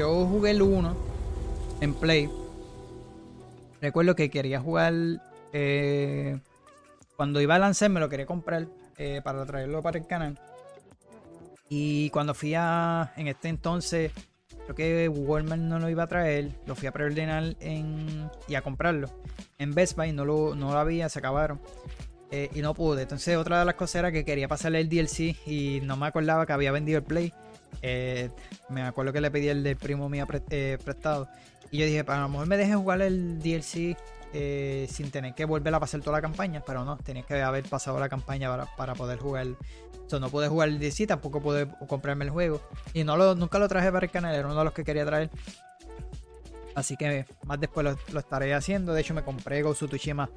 Yo jugué el 1 en Play. Recuerdo que quería jugar. eh, cuando iba a lanzar, me lo quería comprar eh, para traerlo para el canal. Y cuando fui a. En este entonces, creo que Walmart no lo iba a traer. Lo fui a preordenar en, y a comprarlo. En Best Buy no lo, no lo había, se acabaron. eh, y no pude. Entonces, otra de las cosas era que quería pasarle el DLC y no me acordaba que había vendido el Play. Eh, me acuerdo que le pedí el del primo mío eh, prestado. Y yo dije, "Pues, a lo mejor me dejen jugar el DLC eh, sin tener que volver a pasar toda la campaña. Pero no, tenía que haber pasado la campaña para, para poder jugar. O no pude jugar el DLC, tampoco pude comprarme el juego. Y no lo, nunca lo traje para el canal, era uno de los que quería traer. Así que más después lo, lo estaré haciendo. De hecho, me compré of Tsushima.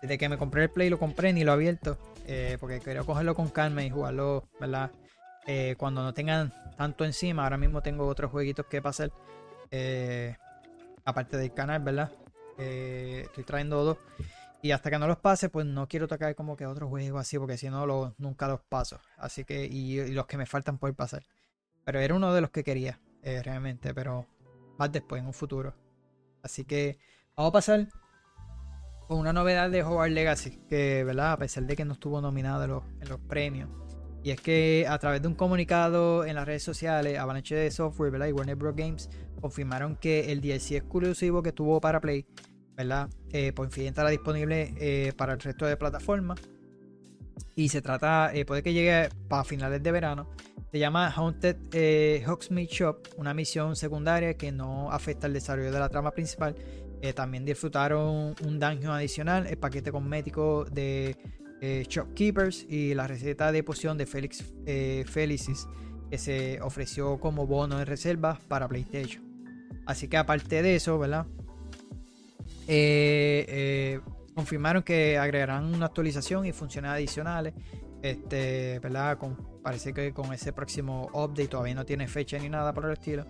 Desde que me compré el Play lo compré ni lo he abierto. porque quería cogerlo con calma y jugarlo, ¿verdad? Eh, cuando no tengan tanto encima. Ahora mismo tengo otros jueguitos que pasar. eh, aparte del canal, ¿verdad? Eh, estoy trayendo dos. Y hasta que no los pase, pues no quiero tocar como que otro juego así, porque si no, lo- nunca los paso. Así que, y, los que me faltan por pasar. Pero era uno de los que quería, realmente, pero más después, en un futuro. Así que vamos a pasar con una novedad de Hogwarts Legacy, que, ¿verdad? A pesar de que no estuvo nominado en los premios. Y es que a través de un comunicado en las redes sociales, Avalanche de Software ¿verdad? y Warner Bros. Games confirmaron que el DLC exclusivo que tuvo para Play, ¿verdad? Eh, por fin estará disponible eh, para el resto de plataformas. Y se trata, eh, puede que llegue para finales de verano. Se llama Haunted eh, Hogsmeade Shop, una misión secundaria que no afecta el desarrollo de la trama principal. También disfrutaron un dungeon adicional, el paquete cosmético de eh, Shopkeepers y la receta de poción de Felix eh, Felicis que se ofreció como bono de reserva para PlayStation. Así que aparte de eso, ¿verdad? Eh, eh, confirmaron que agregarán una actualización y funciones adicionales. Este, ¿verdad? Parece que con ese próximo update todavía no tiene fecha ni nada por el estilo.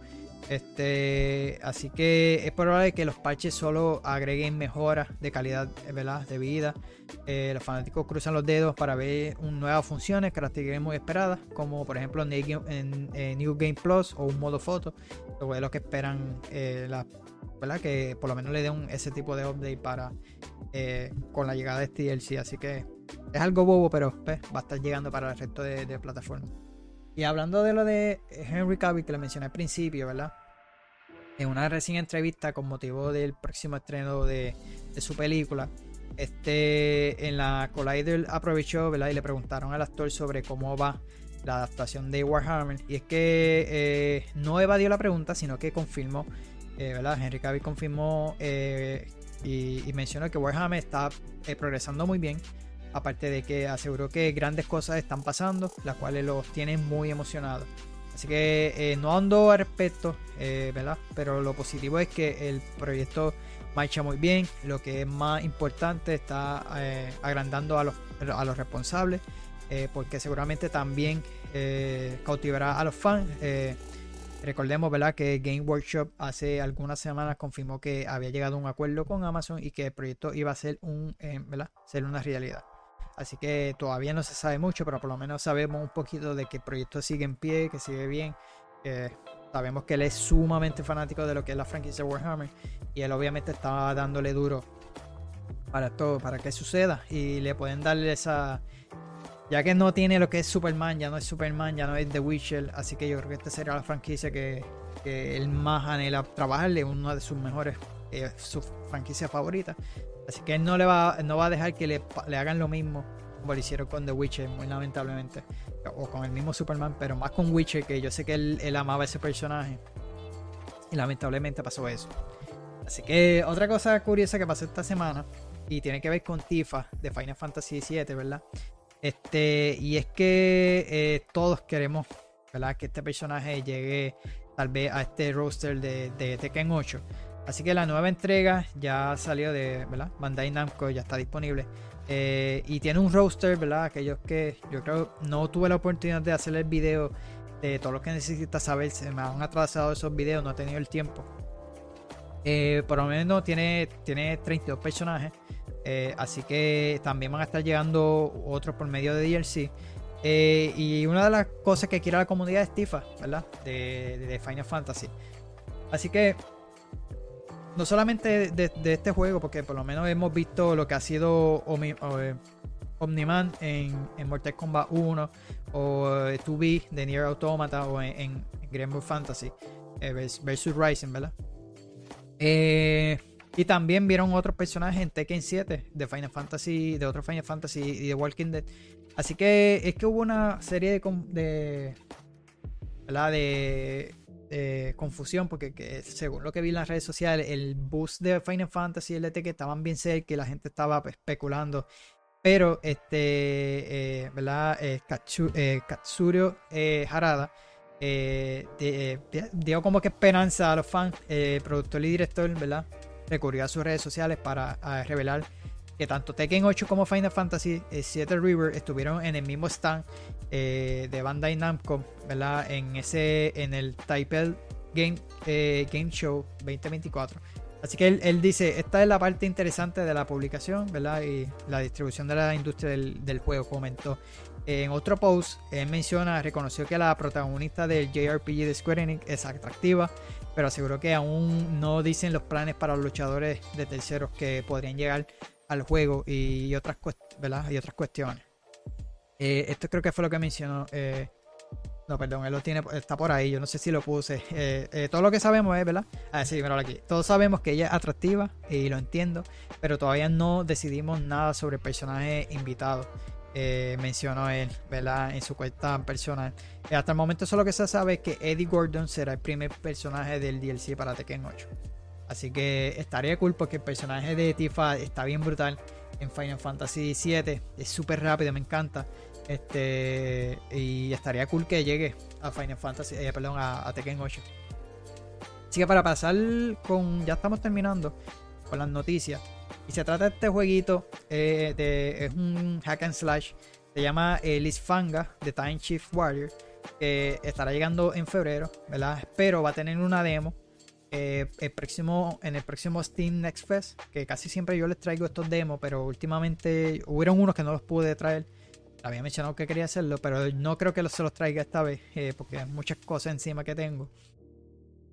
Este, así que es probable que los parches solo agreguen mejoras de calidad ¿verdad? de vida. Eh, los fanáticos cruzan los dedos para ver un- nuevas funciones, características muy esperadas, como por ejemplo en, New Game Plus o un modo foto. Lo es lo que esperan, eh, que por lo menos le den ese tipo de update para eh, con la llegada de este DLC. Así que es algo bobo, pero pues, va a estar llegando para el resto de plataformas. Y hablando de lo de Henry Cavill que le mencioné al principio, ¿verdad? En una recién entrevista con motivo del próximo estreno de, su película, este en la Collider aprovechó, ¿verdad? Y le preguntaron al actor sobre cómo va la adaptación de Warhammer. Y es que eh, no evadió la pregunta, sino que confirmó, eh, ¿verdad? Henry Cavill confirmó eh, y, y mencionó que Warhammer está eh, progresando muy bien. Aparte de que aseguró que grandes cosas están pasando, las cuales los tienen muy emocionados. Así que eh, no ando al respecto, eh, ¿verdad? Pero lo positivo es que el proyecto marcha muy bien. Lo que es más importante, está eh, agrandando a los, a los responsables, porque seguramente también cautivará a los fans. Recordemos, ¿verdad? Que Game Workshop hace algunas semanas confirmó que había llegado a un acuerdo con Amazon y que el proyecto iba a ser un, ¿verdad? Ser una realidad. Así que todavía no se sabe mucho, pero por lo menos sabemos un poquito de que el proyecto sigue en pie, que sigue bien. sabemos que él es sumamente fanático de lo que es la franquicia Warhammer y él obviamente estaba dándole duro para todo, para que suceda y le pueden darle esa ya que no tiene lo que es Superman, ya no es Superman, ya no es The Witcher, así que yo creo que esta será la franquicia que, que él más anhela trabajarle, una de sus mejores, eh, su franquicia favorita. Así que él no le va, no va a dejar que le, hagan lo mismo como lo hicieron con The Witcher, muy lamentablemente. O con el mismo Superman, pero más con Witcher, que yo sé que él, él amaba ese personaje. Y lamentablemente pasó eso. Así que otra cosa curiosa que pasó esta semana, y tiene que ver con Tifa de Final Fantasy VII, ¿verdad? Este, y es que eh, todos queremos, ¿verdad? Que este personaje llegue tal vez a este roster de, de Tekken 8. Así que la nueva entrega ya salió de, ¿verdad? Bandai Namco ya está disponible. Eh, y tiene un roster, ¿verdad? Aquellos que yo creo no tuve la oportunidad de hacer el video de todo lo que necesitas saber. Se me han atrasado esos videos, no he tenido el tiempo. Eh, por lo menos tiene, tiene 32 personajes. eh, así que también van a estar llegando otros por medio de DLC. Y una de las cosas que quiere la comunidad es Tifa, ¿verdad? De Final Fantasy. Así que no solamente de, este juego, porque por lo menos hemos visto lo que ha sido Omi- eh, Omniman en, Mortal Kombat 1 o eh, 2B de Nier Automata o en, en, Fantasy eh, vers- versus Rising, ¿verdad? Eh, y también vieron otros personajes en Tekken 7 de Final Fantasy, de otro Final Fantasy y de Walking Dead. Así que es que hubo una serie de, de ¿verdad? De, de confusión, porque que según lo que vi en las redes sociales, el boost de Final Fantasy el de Tekken estaban bien cerca y la gente estaba pues, especulando. Pero este, eh, ¿verdad? Eh, Katsu- eh, Katsurio eh, Harada eh, de- dio como que esperanza a los fans, eh, productor y director, ¿verdad? Recurrió a sus redes sociales para revelar que tanto Tekken 8 como Final Fantasy eh, 7 River estuvieron en el mismo stand eh, de Bandai Namco, ¿verdad? En ese, en el Taipei Game, eh, Game Show 2024. Así que él, él dice, esta es la parte interesante de la publicación, ¿verdad? Y la distribución de la industria del, del juego, comentó. En otro post, él menciona, reconoció que la protagonista del JRPG de Square Enix es atractiva, pero aseguró que aún no dicen los planes para los luchadores de terceros que podrían llegar al juego y otras, ¿verdad? y otras cuestiones. Eh, esto creo que fue lo que mencionó. eh, no, perdón, él lo tiene, está por ahí. Yo no sé si lo puse. Eh, todo lo que sabemos es, ¿verdad? Ah, sí, míralo aquí. Todos sabemos que ella es atractiva y lo entiendo, pero todavía no decidimos nada sobre el personaje invitado. Mencionó él, ¿verdad? En su cuenta personal. Hasta el momento solo que se sabe es que Eddie Gordon será el primer personaje del DLC para Tekken 8. Así que estaría cool porque el personaje de Tifa está bien brutal en Final Fantasy VII. Es súper rápido, me encanta. Este, y estaría cool que llegue a Final Fantasy, eh, perdón, a, Tekken 8. Así que para pasar con, ya estamos terminando con las noticias. Y se trata de este jueguito, eh, de, es un hack and slash, se llama eh, Lisfanga de Time Shift Warrior, que estará llegando en febrero, ¿verdad? Pero va a tener una demo eh, el próximo, en el próximo Steam Next Fest, que casi siempre yo les traigo estos demos, pero últimamente hubieron unos que no los pude traer. Había mencionado que quería hacerlo, pero no creo que se los traiga esta vez, eh, porque hay muchas cosas encima que tengo.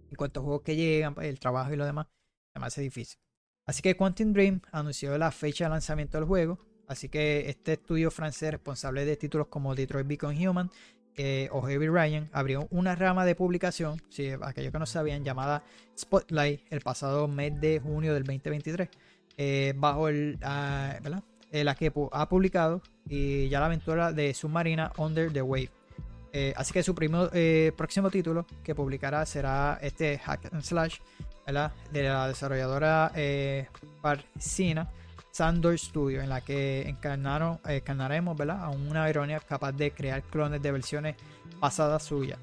En cuanto a juegos que llegan, pues, el trabajo y lo demás, me hace difícil. Así que Quantum Dream anunció la fecha de lanzamiento del juego. Así que este estudio francés responsable de títulos como Detroit Become Human eh, o Heavy Ryan abrió una rama de publicación, si aquellos que no sabían, llamada Spotlight el pasado mes de junio del 2023, eh, bajo el, ah. Eh, la que ha publicado y ya la aventura de Submarina Under the Wave. Así que su próximo título que publicará será este Hack and Slash de la desarrolladora Parcina Sandor Studio, en la que encarnaron, eh, encarnaremos ¿verdad? a una ironía capaz de crear clones de versiones pasadas suyas.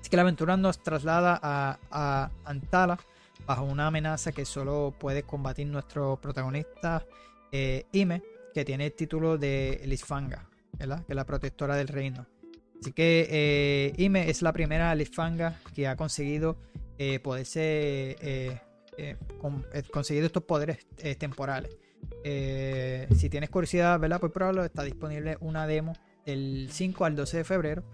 Así que la aventura nos traslada a, a Antala bajo una amenaza que solo puede combatir nuestro protagonista eh, Ime, que tiene el título de Lisfanga, ¿verdad? que es la protectora del reino. Así que eh, Ime es la primera Lisfanga que ha conseguido poderse eh, con- eh, conseguir estos poderes eh, temporales. Eh, si tienes curiosidad, ¿verdad? Por probarlo, está disponible una demo del 5 al 12 de febrero,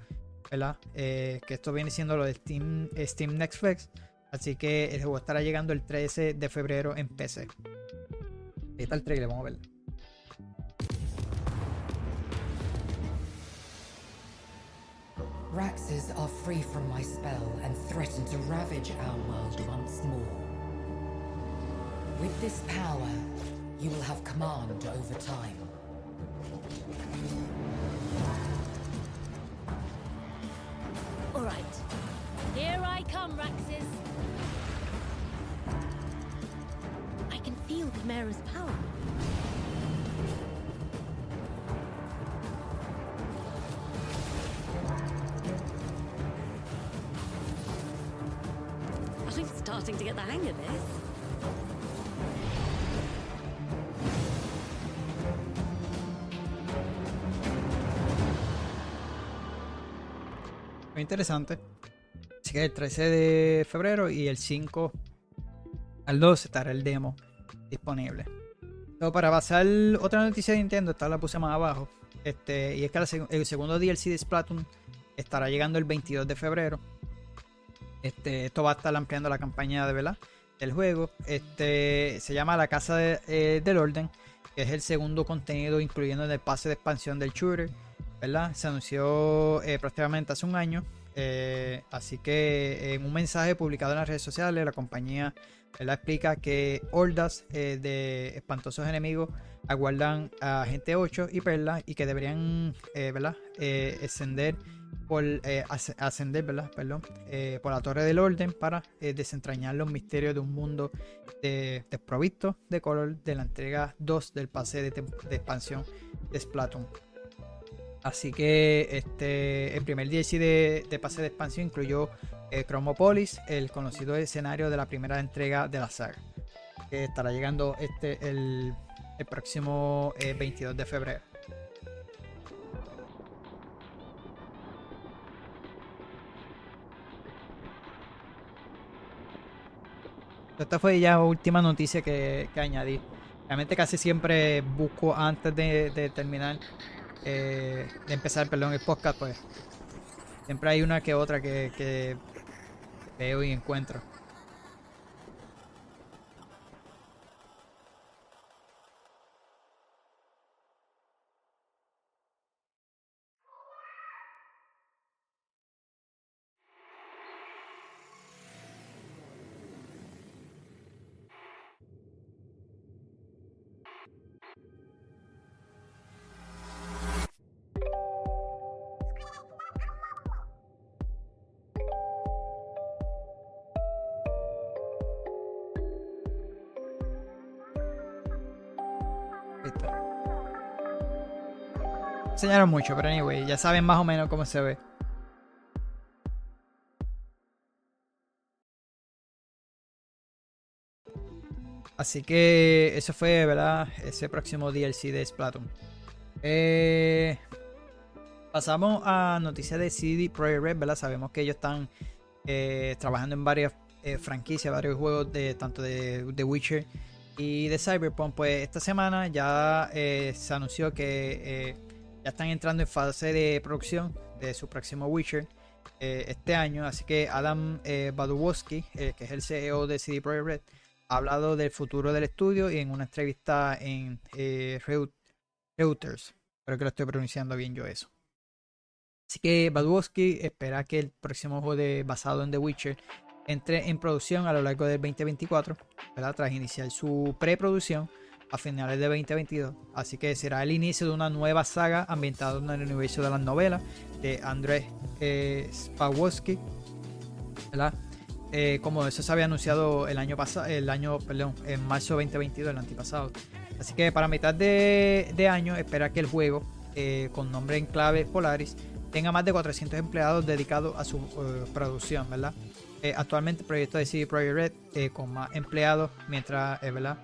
¿verdad? Eh, que esto viene siendo lo de Steam, Steam Next Flex. Así que el juego estará llegando el 13 de febrero en PC. Ahí está el trailer, vamos a verlo. Raxes are free from my spell and threaten to ravage our world once more. With this power, you will have command over time. All right. Here I come, Raxus. I can feel Chimera's power. I'm starting to get the hang of this. Muy interesante. Así que el 13 de febrero y el 5 al 2 estará el demo disponible. Pero para pasar otra noticia de Nintendo, esta la puse más abajo. Este, y es que el segundo DLC de Splatoon estará llegando el 22 de febrero. Este, esto va a estar ampliando la campaña de verdad del juego. Este se llama La Casa de- eh, del Orden, que es el segundo contenido incluyendo en el pase de expansión del shooter. Se anunció eh, prácticamente hace un año. eh, así que en un mensaje publicado en las redes sociales, la compañía ¿verdad? explica que hordas eh, de espantosos enemigos aguardan a Gente 8 y Perla y que deberían eh, ¿verdad? Eh, ascender por eh, eh, la Torre del Orden para eh, desentrañar los misterios de un mundo de- desprovisto de color de la entrega 2 del pase de expansión de Splatoon. Así que este, el primer DLC de, de pase de expansión incluyó eh, Chromopolis, el conocido escenario de la primera entrega de la saga. Que estará llegando este el, el próximo eh, 22 de febrero. Esta fue ya la última noticia que, que añadí. Realmente casi siempre busco antes de, de terminar, eh, de empezar, perdón, el podcast, pues siempre hay una que otra que, que veo y encuentro. Enseñaron mucho, pero anyway, ya saben más o menos cómo se ve. Así que eso fue, ¿verdad? Ese próximo DLC de Splatoon. Eh, pasamos a noticias de CD Projekt Red, ¿verdad? Sabemos que ellos están eh, trabajando en varias eh, franquicias, varios juegos de tanto de The Witcher y de Cyberpunk. Pues esta semana ya eh, se anunció que ya están entrando en fase de producción de su próximo Witcher eh, este año. Así que Adam eh, Badowski, eh, que es el CEO de CD Projekt Red, ha hablado del futuro del estudio y en una entrevista en eh, Reut- Reuters. Espero que lo estoy pronunciando bien yo eso. Así que Badowski espera que el próximo juego de, basado en The Witcher entre en producción a lo largo del 2024, ¿verdad? tras iniciar su preproducción a finales de 2022. Así que será el inicio de una nueva saga ambientada en el universo de las novelas de Andrzej eh, Spawowski, ¿verdad? Eh, como eso se había anunciado el año pasado, el año, perdón, en marzo 2022, el antipasado. Así que para mitad de, año espera que el juego, eh, con nombre en clave Polaris, tenga más de 400 empleados dedicados a su eh, producción, ¿verdad? Actualmente el proyecto de CD Projekt Red con más empleados, mientras, ¿verdad?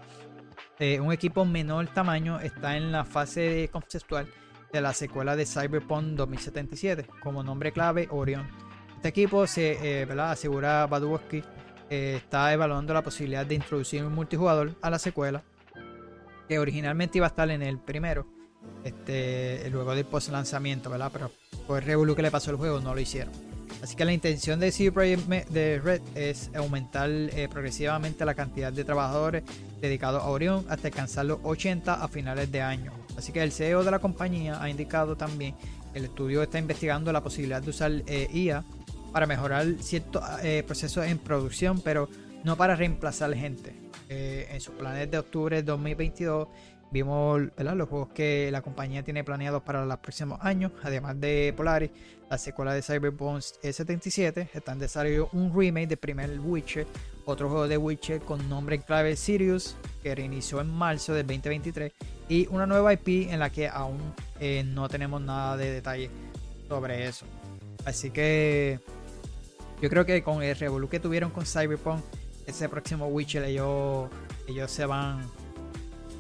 Eh, un equipo menor tamaño está en la fase conceptual de la secuela de Cyberpunk 2077, como nombre clave Orion. Este equipo se, eh, ¿verdad? asegura Badowski, eh, está evaluando la posibilidad de introducir un multijugador a la secuela, que originalmente iba a estar en el primero, este, luego del post lanzamiento, ¿verdad? Pero por el revolú que le pasó al juego no lo hicieron. Así que la intención de CD Projekt de Red es aumentar eh, progresivamente la cantidad de trabajadores dedicados a Orion hasta alcanzar los 80 a finales de año. Así que el CEO de la compañía ha indicado también que el estudio está investigando la posibilidad de usar eh, IA para mejorar ciertos eh, procesos en producción, pero no para reemplazar gente. En sus planes de octubre de 2022 vimos los juegos que la compañía tiene planeados para los próximos años, además de Polaris, la secuela de Cyberpunk 77, está en desarrollo un remake de primer Witcher, otro juego de Witcher con nombre en clave Sirius, que reinició en marzo del 2023, y una nueva IP en la que aún eh, no tenemos nada de detalle sobre eso. Así que yo creo que con el revolú que tuvieron con Cyberpunk, ese próximo Witcher ellos, ellos se van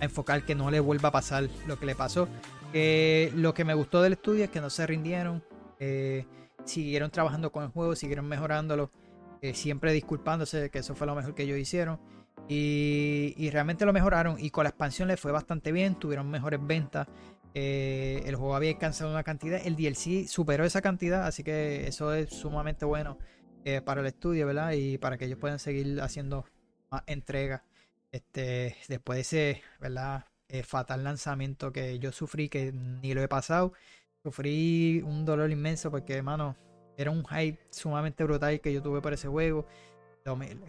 a enfocar que no le vuelva a pasar lo que le pasó. Que lo que me gustó del estudio es que no se rindieron, eh, siguieron trabajando con el juego, siguieron mejorándolo, eh, siempre disculpándose de que eso fue lo mejor que ellos hicieron. Y, realmente lo mejoraron. Y con la expansión le fue bastante bien. Tuvieron mejores ventas. Eh, el juego había alcanzado una cantidad. El DLC superó esa cantidad. Así que eso es sumamente bueno para el estudio, ¿verdad? Y para que ellos puedan seguir haciendo más entregas. Este, después de ese, ¿verdad? Fatal lanzamiento que yo sufrí, que ni lo he pasado. Sufrí un dolor inmenso porque, hermano, era un hype sumamente brutal que yo tuve por ese juego.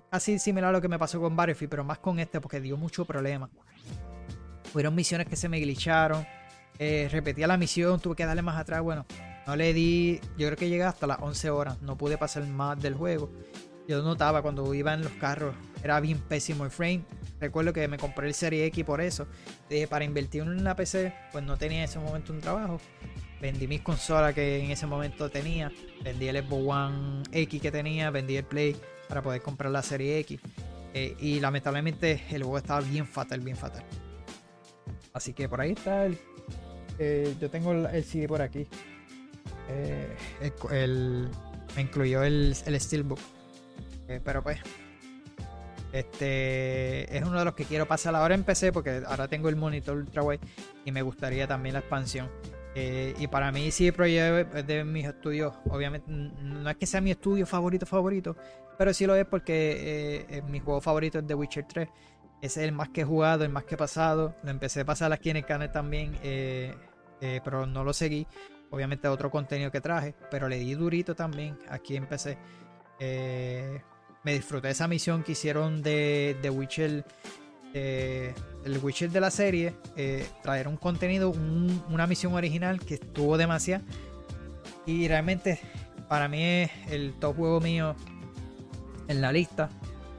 Casi similar a lo que me pasó con Battlefield, pero más con este porque dio mucho problema. Fueron misiones que se me glitcharon. Eh, repetía la misión, tuve que darle más atrás. Bueno, no le di. Yo creo que llegué hasta las 11 horas. No pude pasar más del juego. Yo notaba cuando iba en los carros, era bien pésimo el frame. Recuerdo que me compré el Serie X por eso. Dije, para invertir en una PC, pues no tenía en ese momento un trabajo. Vendí mis consolas que en ese momento tenía. Vendí el Xbox One X que tenía. Vendí el Play para poder comprar la Serie X. Eh, y lamentablemente el juego estaba bien fatal, bien fatal. Así que por ahí está el. Eh, yo tengo el, CD por aquí. Eh, el, me incluyó el, el Steelbook. pero pues. Este es uno de los que quiero pasar ahora en PC porque ahora tengo el monitor ultrawide y me gustaría también la expansión. Eh, y para mí sí Projekt es de mis estudios, obviamente no es que sea mi estudio favorito favorito, pero sí lo es porque eh, mi juego favorito es The Witcher 3. es el más que he jugado, el más que he pasado. Lo empecé a pasar aquí en el canal también, eh, pero no lo seguí. Obviamente otro contenido que traje, pero le di durito también. Aquí empecé. me disfruté esa misión que hicieron de The Witcher eh, el Witcher de la serie, eh, traer un contenido, una misión original que estuvo demasiado. Y realmente para mí es el top juego mío en la lista.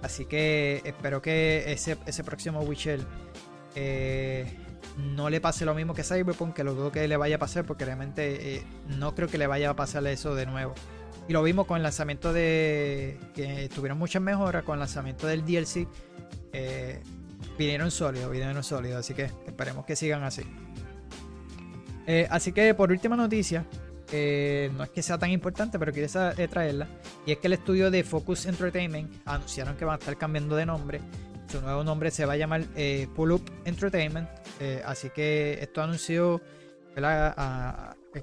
Así que espero que ese, ese próximo Witcher eh, no le pase lo mismo que Cyberpunk, que lo dudo que le vaya a pasar, porque realmente no creo que le vaya a pasar eso de nuevo. Y lo vimos con el lanzamiento de. que tuvieron muchas mejoras con el lanzamiento del DLC vinieron sólidos, vinieron sólidos, así que esperemos que sigan así. Eh, así que por última noticia, eh, no es que sea tan importante, pero quiero eh, traerla. Y es que el estudio de Focus Entertainment anunciaron que van a estar cambiando de nombre. Su nuevo nombre se va a llamar Pull Up Entertainment. así que esto anunció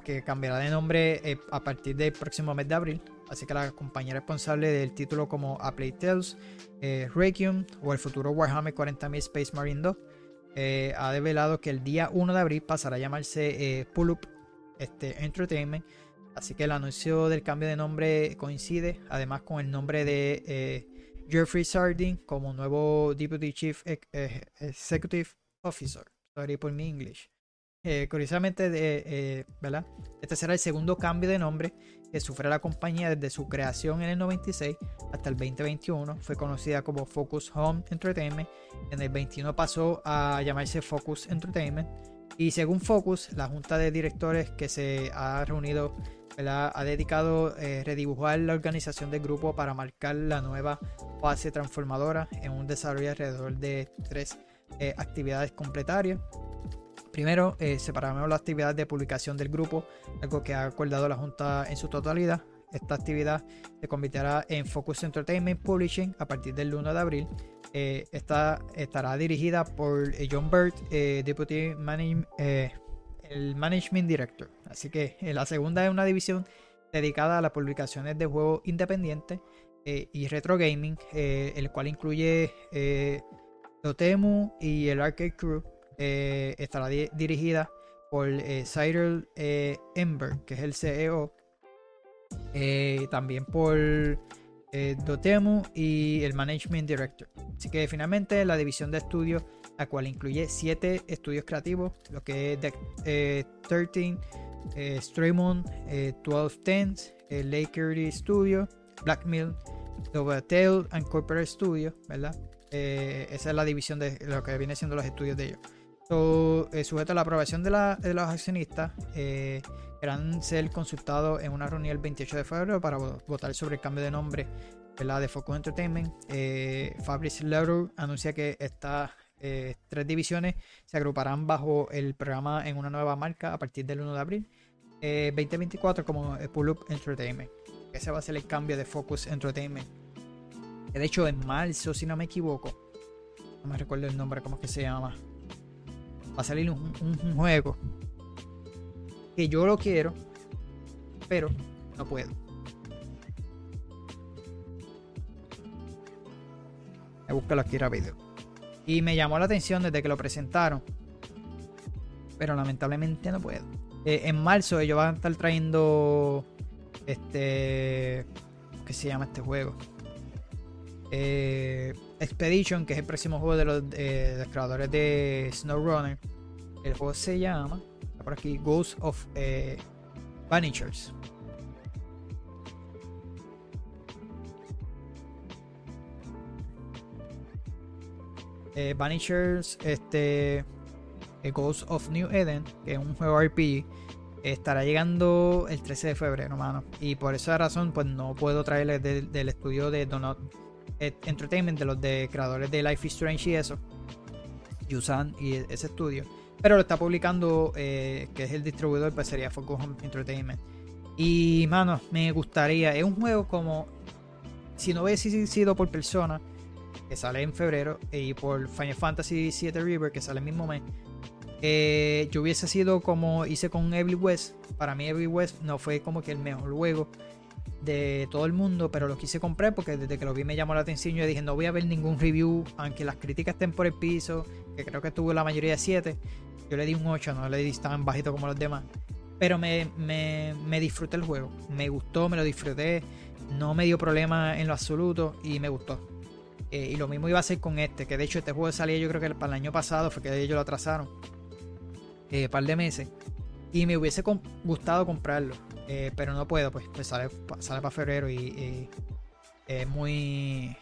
que cambiará de nombre a partir del próximo mes de abril. Así que la compañía responsable del título como A Tales, eh, Requiem o el futuro Warhammer 40.000 Space Marine 2 eh, ha develado que el día 1 de abril pasará a llamarse eh, este, Entertainment. Así que el anuncio del cambio de nombre coincide además con el nombre de eh, Jeffrey Sardin como nuevo Deputy Chief Executive Officer. Sorry por mi English. Curiosamente, de, ¿verdad? Este será el segundo cambio de nombre que sufre la compañía desde su creación en el 96 hasta el 2021. Fue conocida como Focus Home Entertainment. En el 21 pasó a llamarse Focus Entertainment. Y según Focus, la junta de directores que se ha reunido ha dedicado eh, redibujar la organización del grupo para marcar la nueva fase transformadora en un desarrollo alrededor de tres eh, actividades completarias. Primero, eh, separamos la actividad de publicación del grupo, algo que ha acordado la Junta en su totalidad. Esta actividad se convertirá en Focus Entertainment Publishing a partir del 1 de abril. Eh, esta estará dirigida por eh, John Bird, eh, Deputy el Management Director. Así que la segunda es una división dedicada a las publicaciones de juegos independientes y retro gaming, el cual incluye Dotemu y el Arcade Crew. Eh, estará dirigida por eh, Cyril eh, Ember, que es el CEO. Eh, también por Dotemu y el Management Director. Así que finalmente la división de estudios, la cual incluye 7 estudios creativos, lo que es de, 13, Straymon, 12 Tens, Laker Studio, Blackmill, Tail and Corporate Studio, ¿verdad? esa es la división de lo que viene siendo los estudios de ellos. Eh, sujeto a la aprobación de, los accionistas, eh, ser consultados en una reunión el 28 de febrero para votar sobre el cambio de nombre de Focus Entertainment. Eh, Fabrice Leroux anuncia que estas eh, tres divisiones se agruparán bajo el programa en una nueva marca a partir del 1 de abril 2024 como Pull Up Entertainment. Ese va a ser el cambio de Focus Entertainment. de hecho, en marzo, si no me equivoco, no me recuerdo el nombre, ¿cómo es que se llama? Va a salir un, juego que yo lo quiero, pero no puedo. Me busco aquí rápido. Y me llamó la atención desde que lo presentaron. Pero lamentablemente no puedo. Eh, en marzo ellos van a estar trayendo. Este. ¿Qué se llama este juego? Eh, Expedition, que es el próximo juego de los, eh, de los creadores de SnowRunner. El juego se llama. Por aquí. Ghost of eh, Vanishers. eh, Vanishers, este, eh, Ghost of New Eden, que es un juego RPG, estará llegando el 13 de febrero, mano. Y por esa razón, pues no puedo traerles del, del estudio de Donut Entertainment, de los de creadores de Life is Strange y eso, Yusan y ese estudio. Pero lo está publicando, eh, que es el distribuidor, pues sería Focus Home Entertainment. Y, mano, me gustaría, es un juego como, si no hubiese sido por persona, que sale en febrero, y por Final Fantasy VII River, que sale el mismo mes, eh, yo hubiese sido como hice con Evil West. Para mí, Evil West no fue como que el mejor juego de todo el mundo, pero lo quise comprar porque desde que lo vi me llamó la atención. Yo dije, no voy a ver ningún review, aunque las críticas estén por el piso, que creo que tuvo la mayoría de 7. Yo le di un 8, no le di tan bajito como los demás. Pero me, me, me disfruté el juego, me gustó, me lo disfruté, no me dio problema en lo absoluto y me gustó. Eh, y lo mismo iba a hacer con este, que de hecho este juego salía yo creo que para el año pasado, fue que ellos lo atrasaron. Eh, par de meses. Y me hubiese gustado comprarlo. Eh, pero no puedo, pues, pues sale, sale para febrero y, es muy.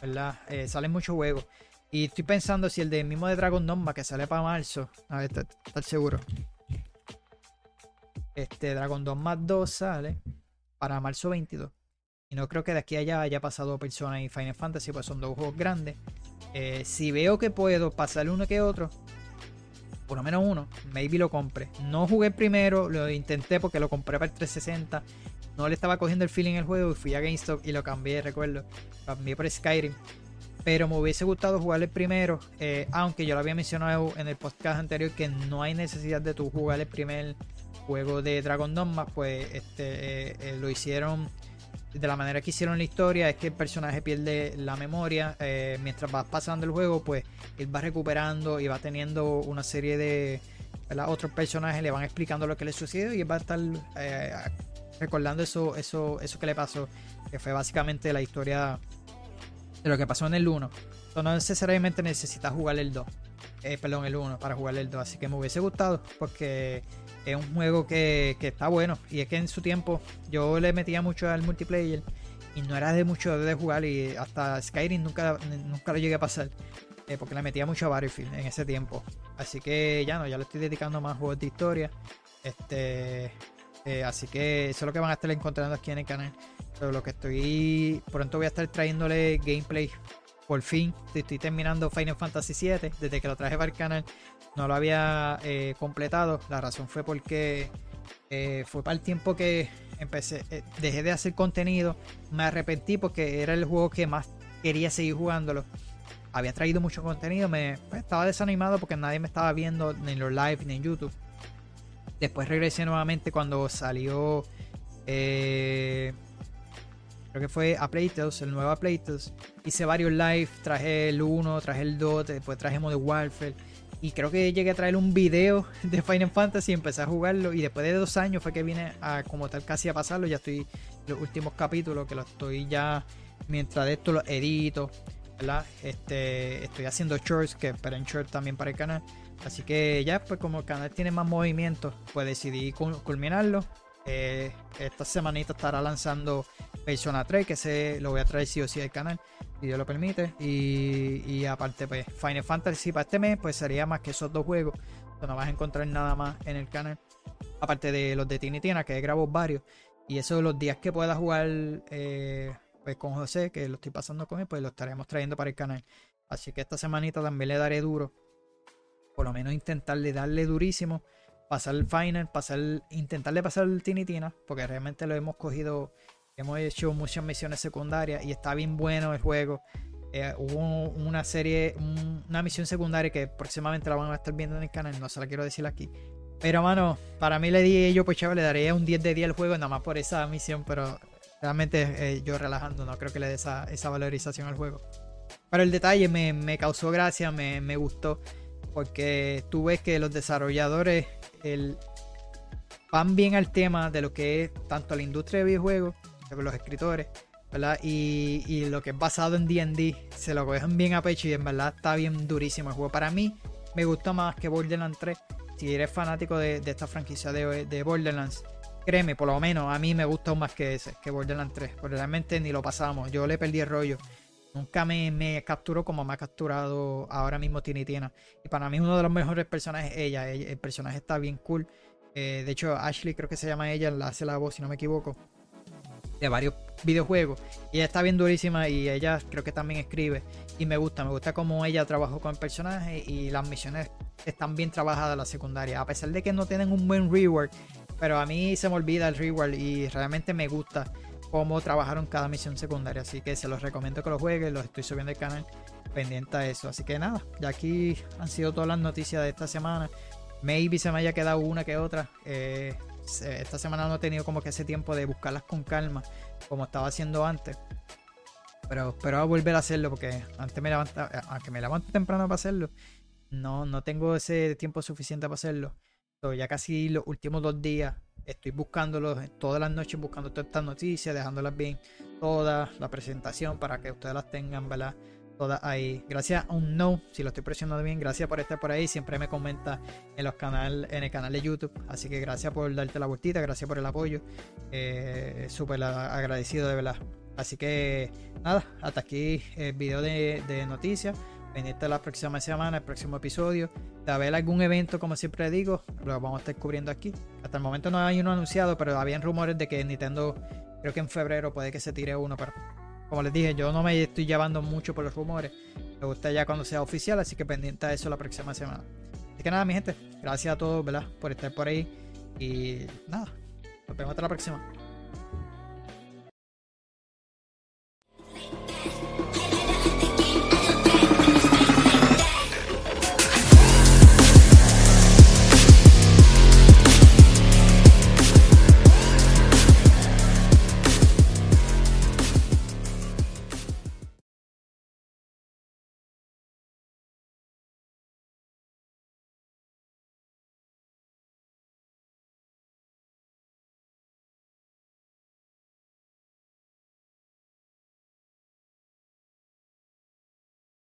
¿Verdad? Eh, salen muchos juegos. Y estoy pensando si el de mismo de Dragon Dogma que sale para marzo. A ver, estar seguro. Este Dragon Dogma 2 sale para marzo 22. Y no creo que de aquí a allá haya pasado Persona y Final Fantasy, pues son dos juegos grandes. Eh, si veo que puedo pasar uno que otro, por lo menos uno, maybe lo compre. No jugué primero, lo intenté porque lo compré para el 360. No le estaba cogiendo el feeling el juego y fui a GameStop y lo cambié, recuerdo. Cambié por Skyrim. Pero me hubiese gustado jugar el primero, eh, aunque yo lo había mencionado en el podcast anterior que no hay necesidad de tu jugar el primer juego de Dragon Dogma, pues este, eh, eh, lo hicieron de la manera que hicieron la historia es que el personaje pierde la memoria eh, mientras va pasando el juego pues él va recuperando y va teniendo una serie de ¿verdad? otros personajes le van explicando lo que le sucedió y él va a estar eh, recordando eso, eso, eso que le pasó que fue básicamente la historia de lo que pasó en el 1 Entonces, no necesariamente necesitas jugar el 2 eh, perdón el 1 para jugar el 2 así que me hubiese gustado porque es un juego que, que, está bueno. Y es que en su tiempo yo le metía mucho al multiplayer y no era de mucho de jugar. Y hasta Skyrim nunca, nunca lo llegué a pasar. Eh, porque le metía mucho a Battlefield en ese tiempo. Así que ya no, ya le estoy dedicando más juegos de historia. Este. Eh, así que eso es lo que van a estar encontrando aquí en el canal. Pero lo que estoy. Pronto voy a estar trayéndole gameplay. Por fin, estoy terminando Final Fantasy VII. Desde que lo traje para el canal no lo había eh, completado. La razón fue porque eh, fue para el tiempo que empecé, eh, dejé de hacer contenido. Me arrepentí porque era el juego que más quería seguir jugándolo. Había traído mucho contenido, me pues, estaba desanimado porque nadie me estaba viendo ni en los live ni en YouTube. Después regresé nuevamente cuando salió. creo que fue a Playtales, el nuevo a. Hice varios live, traje el 1, traje el 2, después traje Modern Warfare. Y creo que llegué a traer un video de Final Fantasy y empecé a jugarlo. Y después de dos años fue que vine a como tal casi a pasarlo. Ya estoy los últimos capítulos que los estoy ya. Mientras de esto los edito. ¿verdad? Este, estoy haciendo shorts que esperen shorts también para el canal. Así que ya, pues como el canal tiene más movimiento, pues decidí culminarlo. Eh, esta semanita estará lanzando Persona 3, que se lo voy a traer sí o sí al canal, si Dios lo permite. Y, y aparte, pues Final Fantasy para este mes, pues sería más que esos dos juegos. No vas a encontrar nada más en el canal. Aparte de los de Tiny Tina, que grabo varios. Y eso los días que pueda jugar eh, pues con José, que lo estoy pasando con él, pues lo estaremos trayendo para el canal. Así que esta semanita también le daré duro. Por lo menos intentarle darle durísimo. Pasar el final, pasar, intentarle pasar el Tiny Tina, porque realmente lo hemos cogido, hemos hecho muchas misiones secundarias y está bien bueno el juego. Eh, hubo una serie, un- una misión secundaria que próximamente la van a estar viendo en el canal, no se la quiero decir aquí. Pero, mano, para mí le di yo, pues chaval, le daría un 10 de 10 al juego, nada más por esa misión, pero realmente eh, yo relajando, no creo que le dé esa, valorización al juego. Pero el detalle me, causó gracia, me, me gustó, porque tú ves que los desarrolladores el, van bien al tema de lo que es tanto la industria de videojuegos, los escritores, ¿verdad? Y, y lo que es basado en DD, se lo cogen bien a pecho y en verdad está bien durísimo el juego. Para mí, me gusta más que Borderlands 3. Si eres fanático de, de esta franquicia de, de Borderlands, créeme, por lo menos a mí me gusta aún más que ese, que Borderlands 3. Porque realmente ni lo pasamos. Yo le perdí el rollo. Nunca me, me capturó como me ha capturado ahora mismo Tini Tina. Y para mí uno de los mejores personajes es ella. ella- El personaje está bien cool. Eh, de hecho, Ashley creo que se llama ella, la hace la voz, si no me equivoco. De varios videojuegos. Y está bien durísima y ella creo que también escribe. Y me gusta, me gusta cómo ella trabajó con el personaje y las misiones están bien trabajadas las secundarias. A pesar de que no tienen un buen reward. Pero a mí se me olvida el reward y realmente me gusta cómo trabajaron cada misión secundaria. Así que se los recomiendo que lo jueguen, los estoy subiendo al canal pendiente a eso. Así que nada, ya aquí han sido todas las noticias de esta semana. Maybe se me haya quedado una que otra. Eh, esta semana no he tenido como que ese tiempo de buscarlas con calma, como estaba haciendo antes. Pero espero volver a hacerlo porque antes me levanta, eh, aunque me levanto temprano para hacerlo, no, no tengo ese tiempo suficiente para hacerlo. So, ya casi los últimos dos días estoy buscándolos eh, todas las noches, buscando todas estas noticias, dejándolas bien todas, la presentación para que ustedes las tengan, ¿verdad? Todas ahí. Gracias a un no, si lo estoy presionando bien, gracias por estar por ahí. Siempre me comenta en los canal, en el canal de YouTube. Así que gracias por darte la vueltita, gracias por el apoyo. Eh, Súper agradecido de verdad. Así que nada, hasta aquí el video de, de noticias. Pendiente la próxima semana, el próximo episodio. De haber algún evento, como siempre digo, lo vamos a estar cubriendo aquí. Hasta el momento no hay uno anunciado, pero habían rumores de que Nintendo, creo que en febrero puede que se tire uno. Pero como les dije, yo no me estoy llevando mucho por los rumores. Me gusta ya cuando sea oficial, así que pendiente a eso la próxima semana. Así que nada, mi gente, gracias a todos, ¿verdad? Por estar por ahí. Y nada, nos vemos hasta la próxima.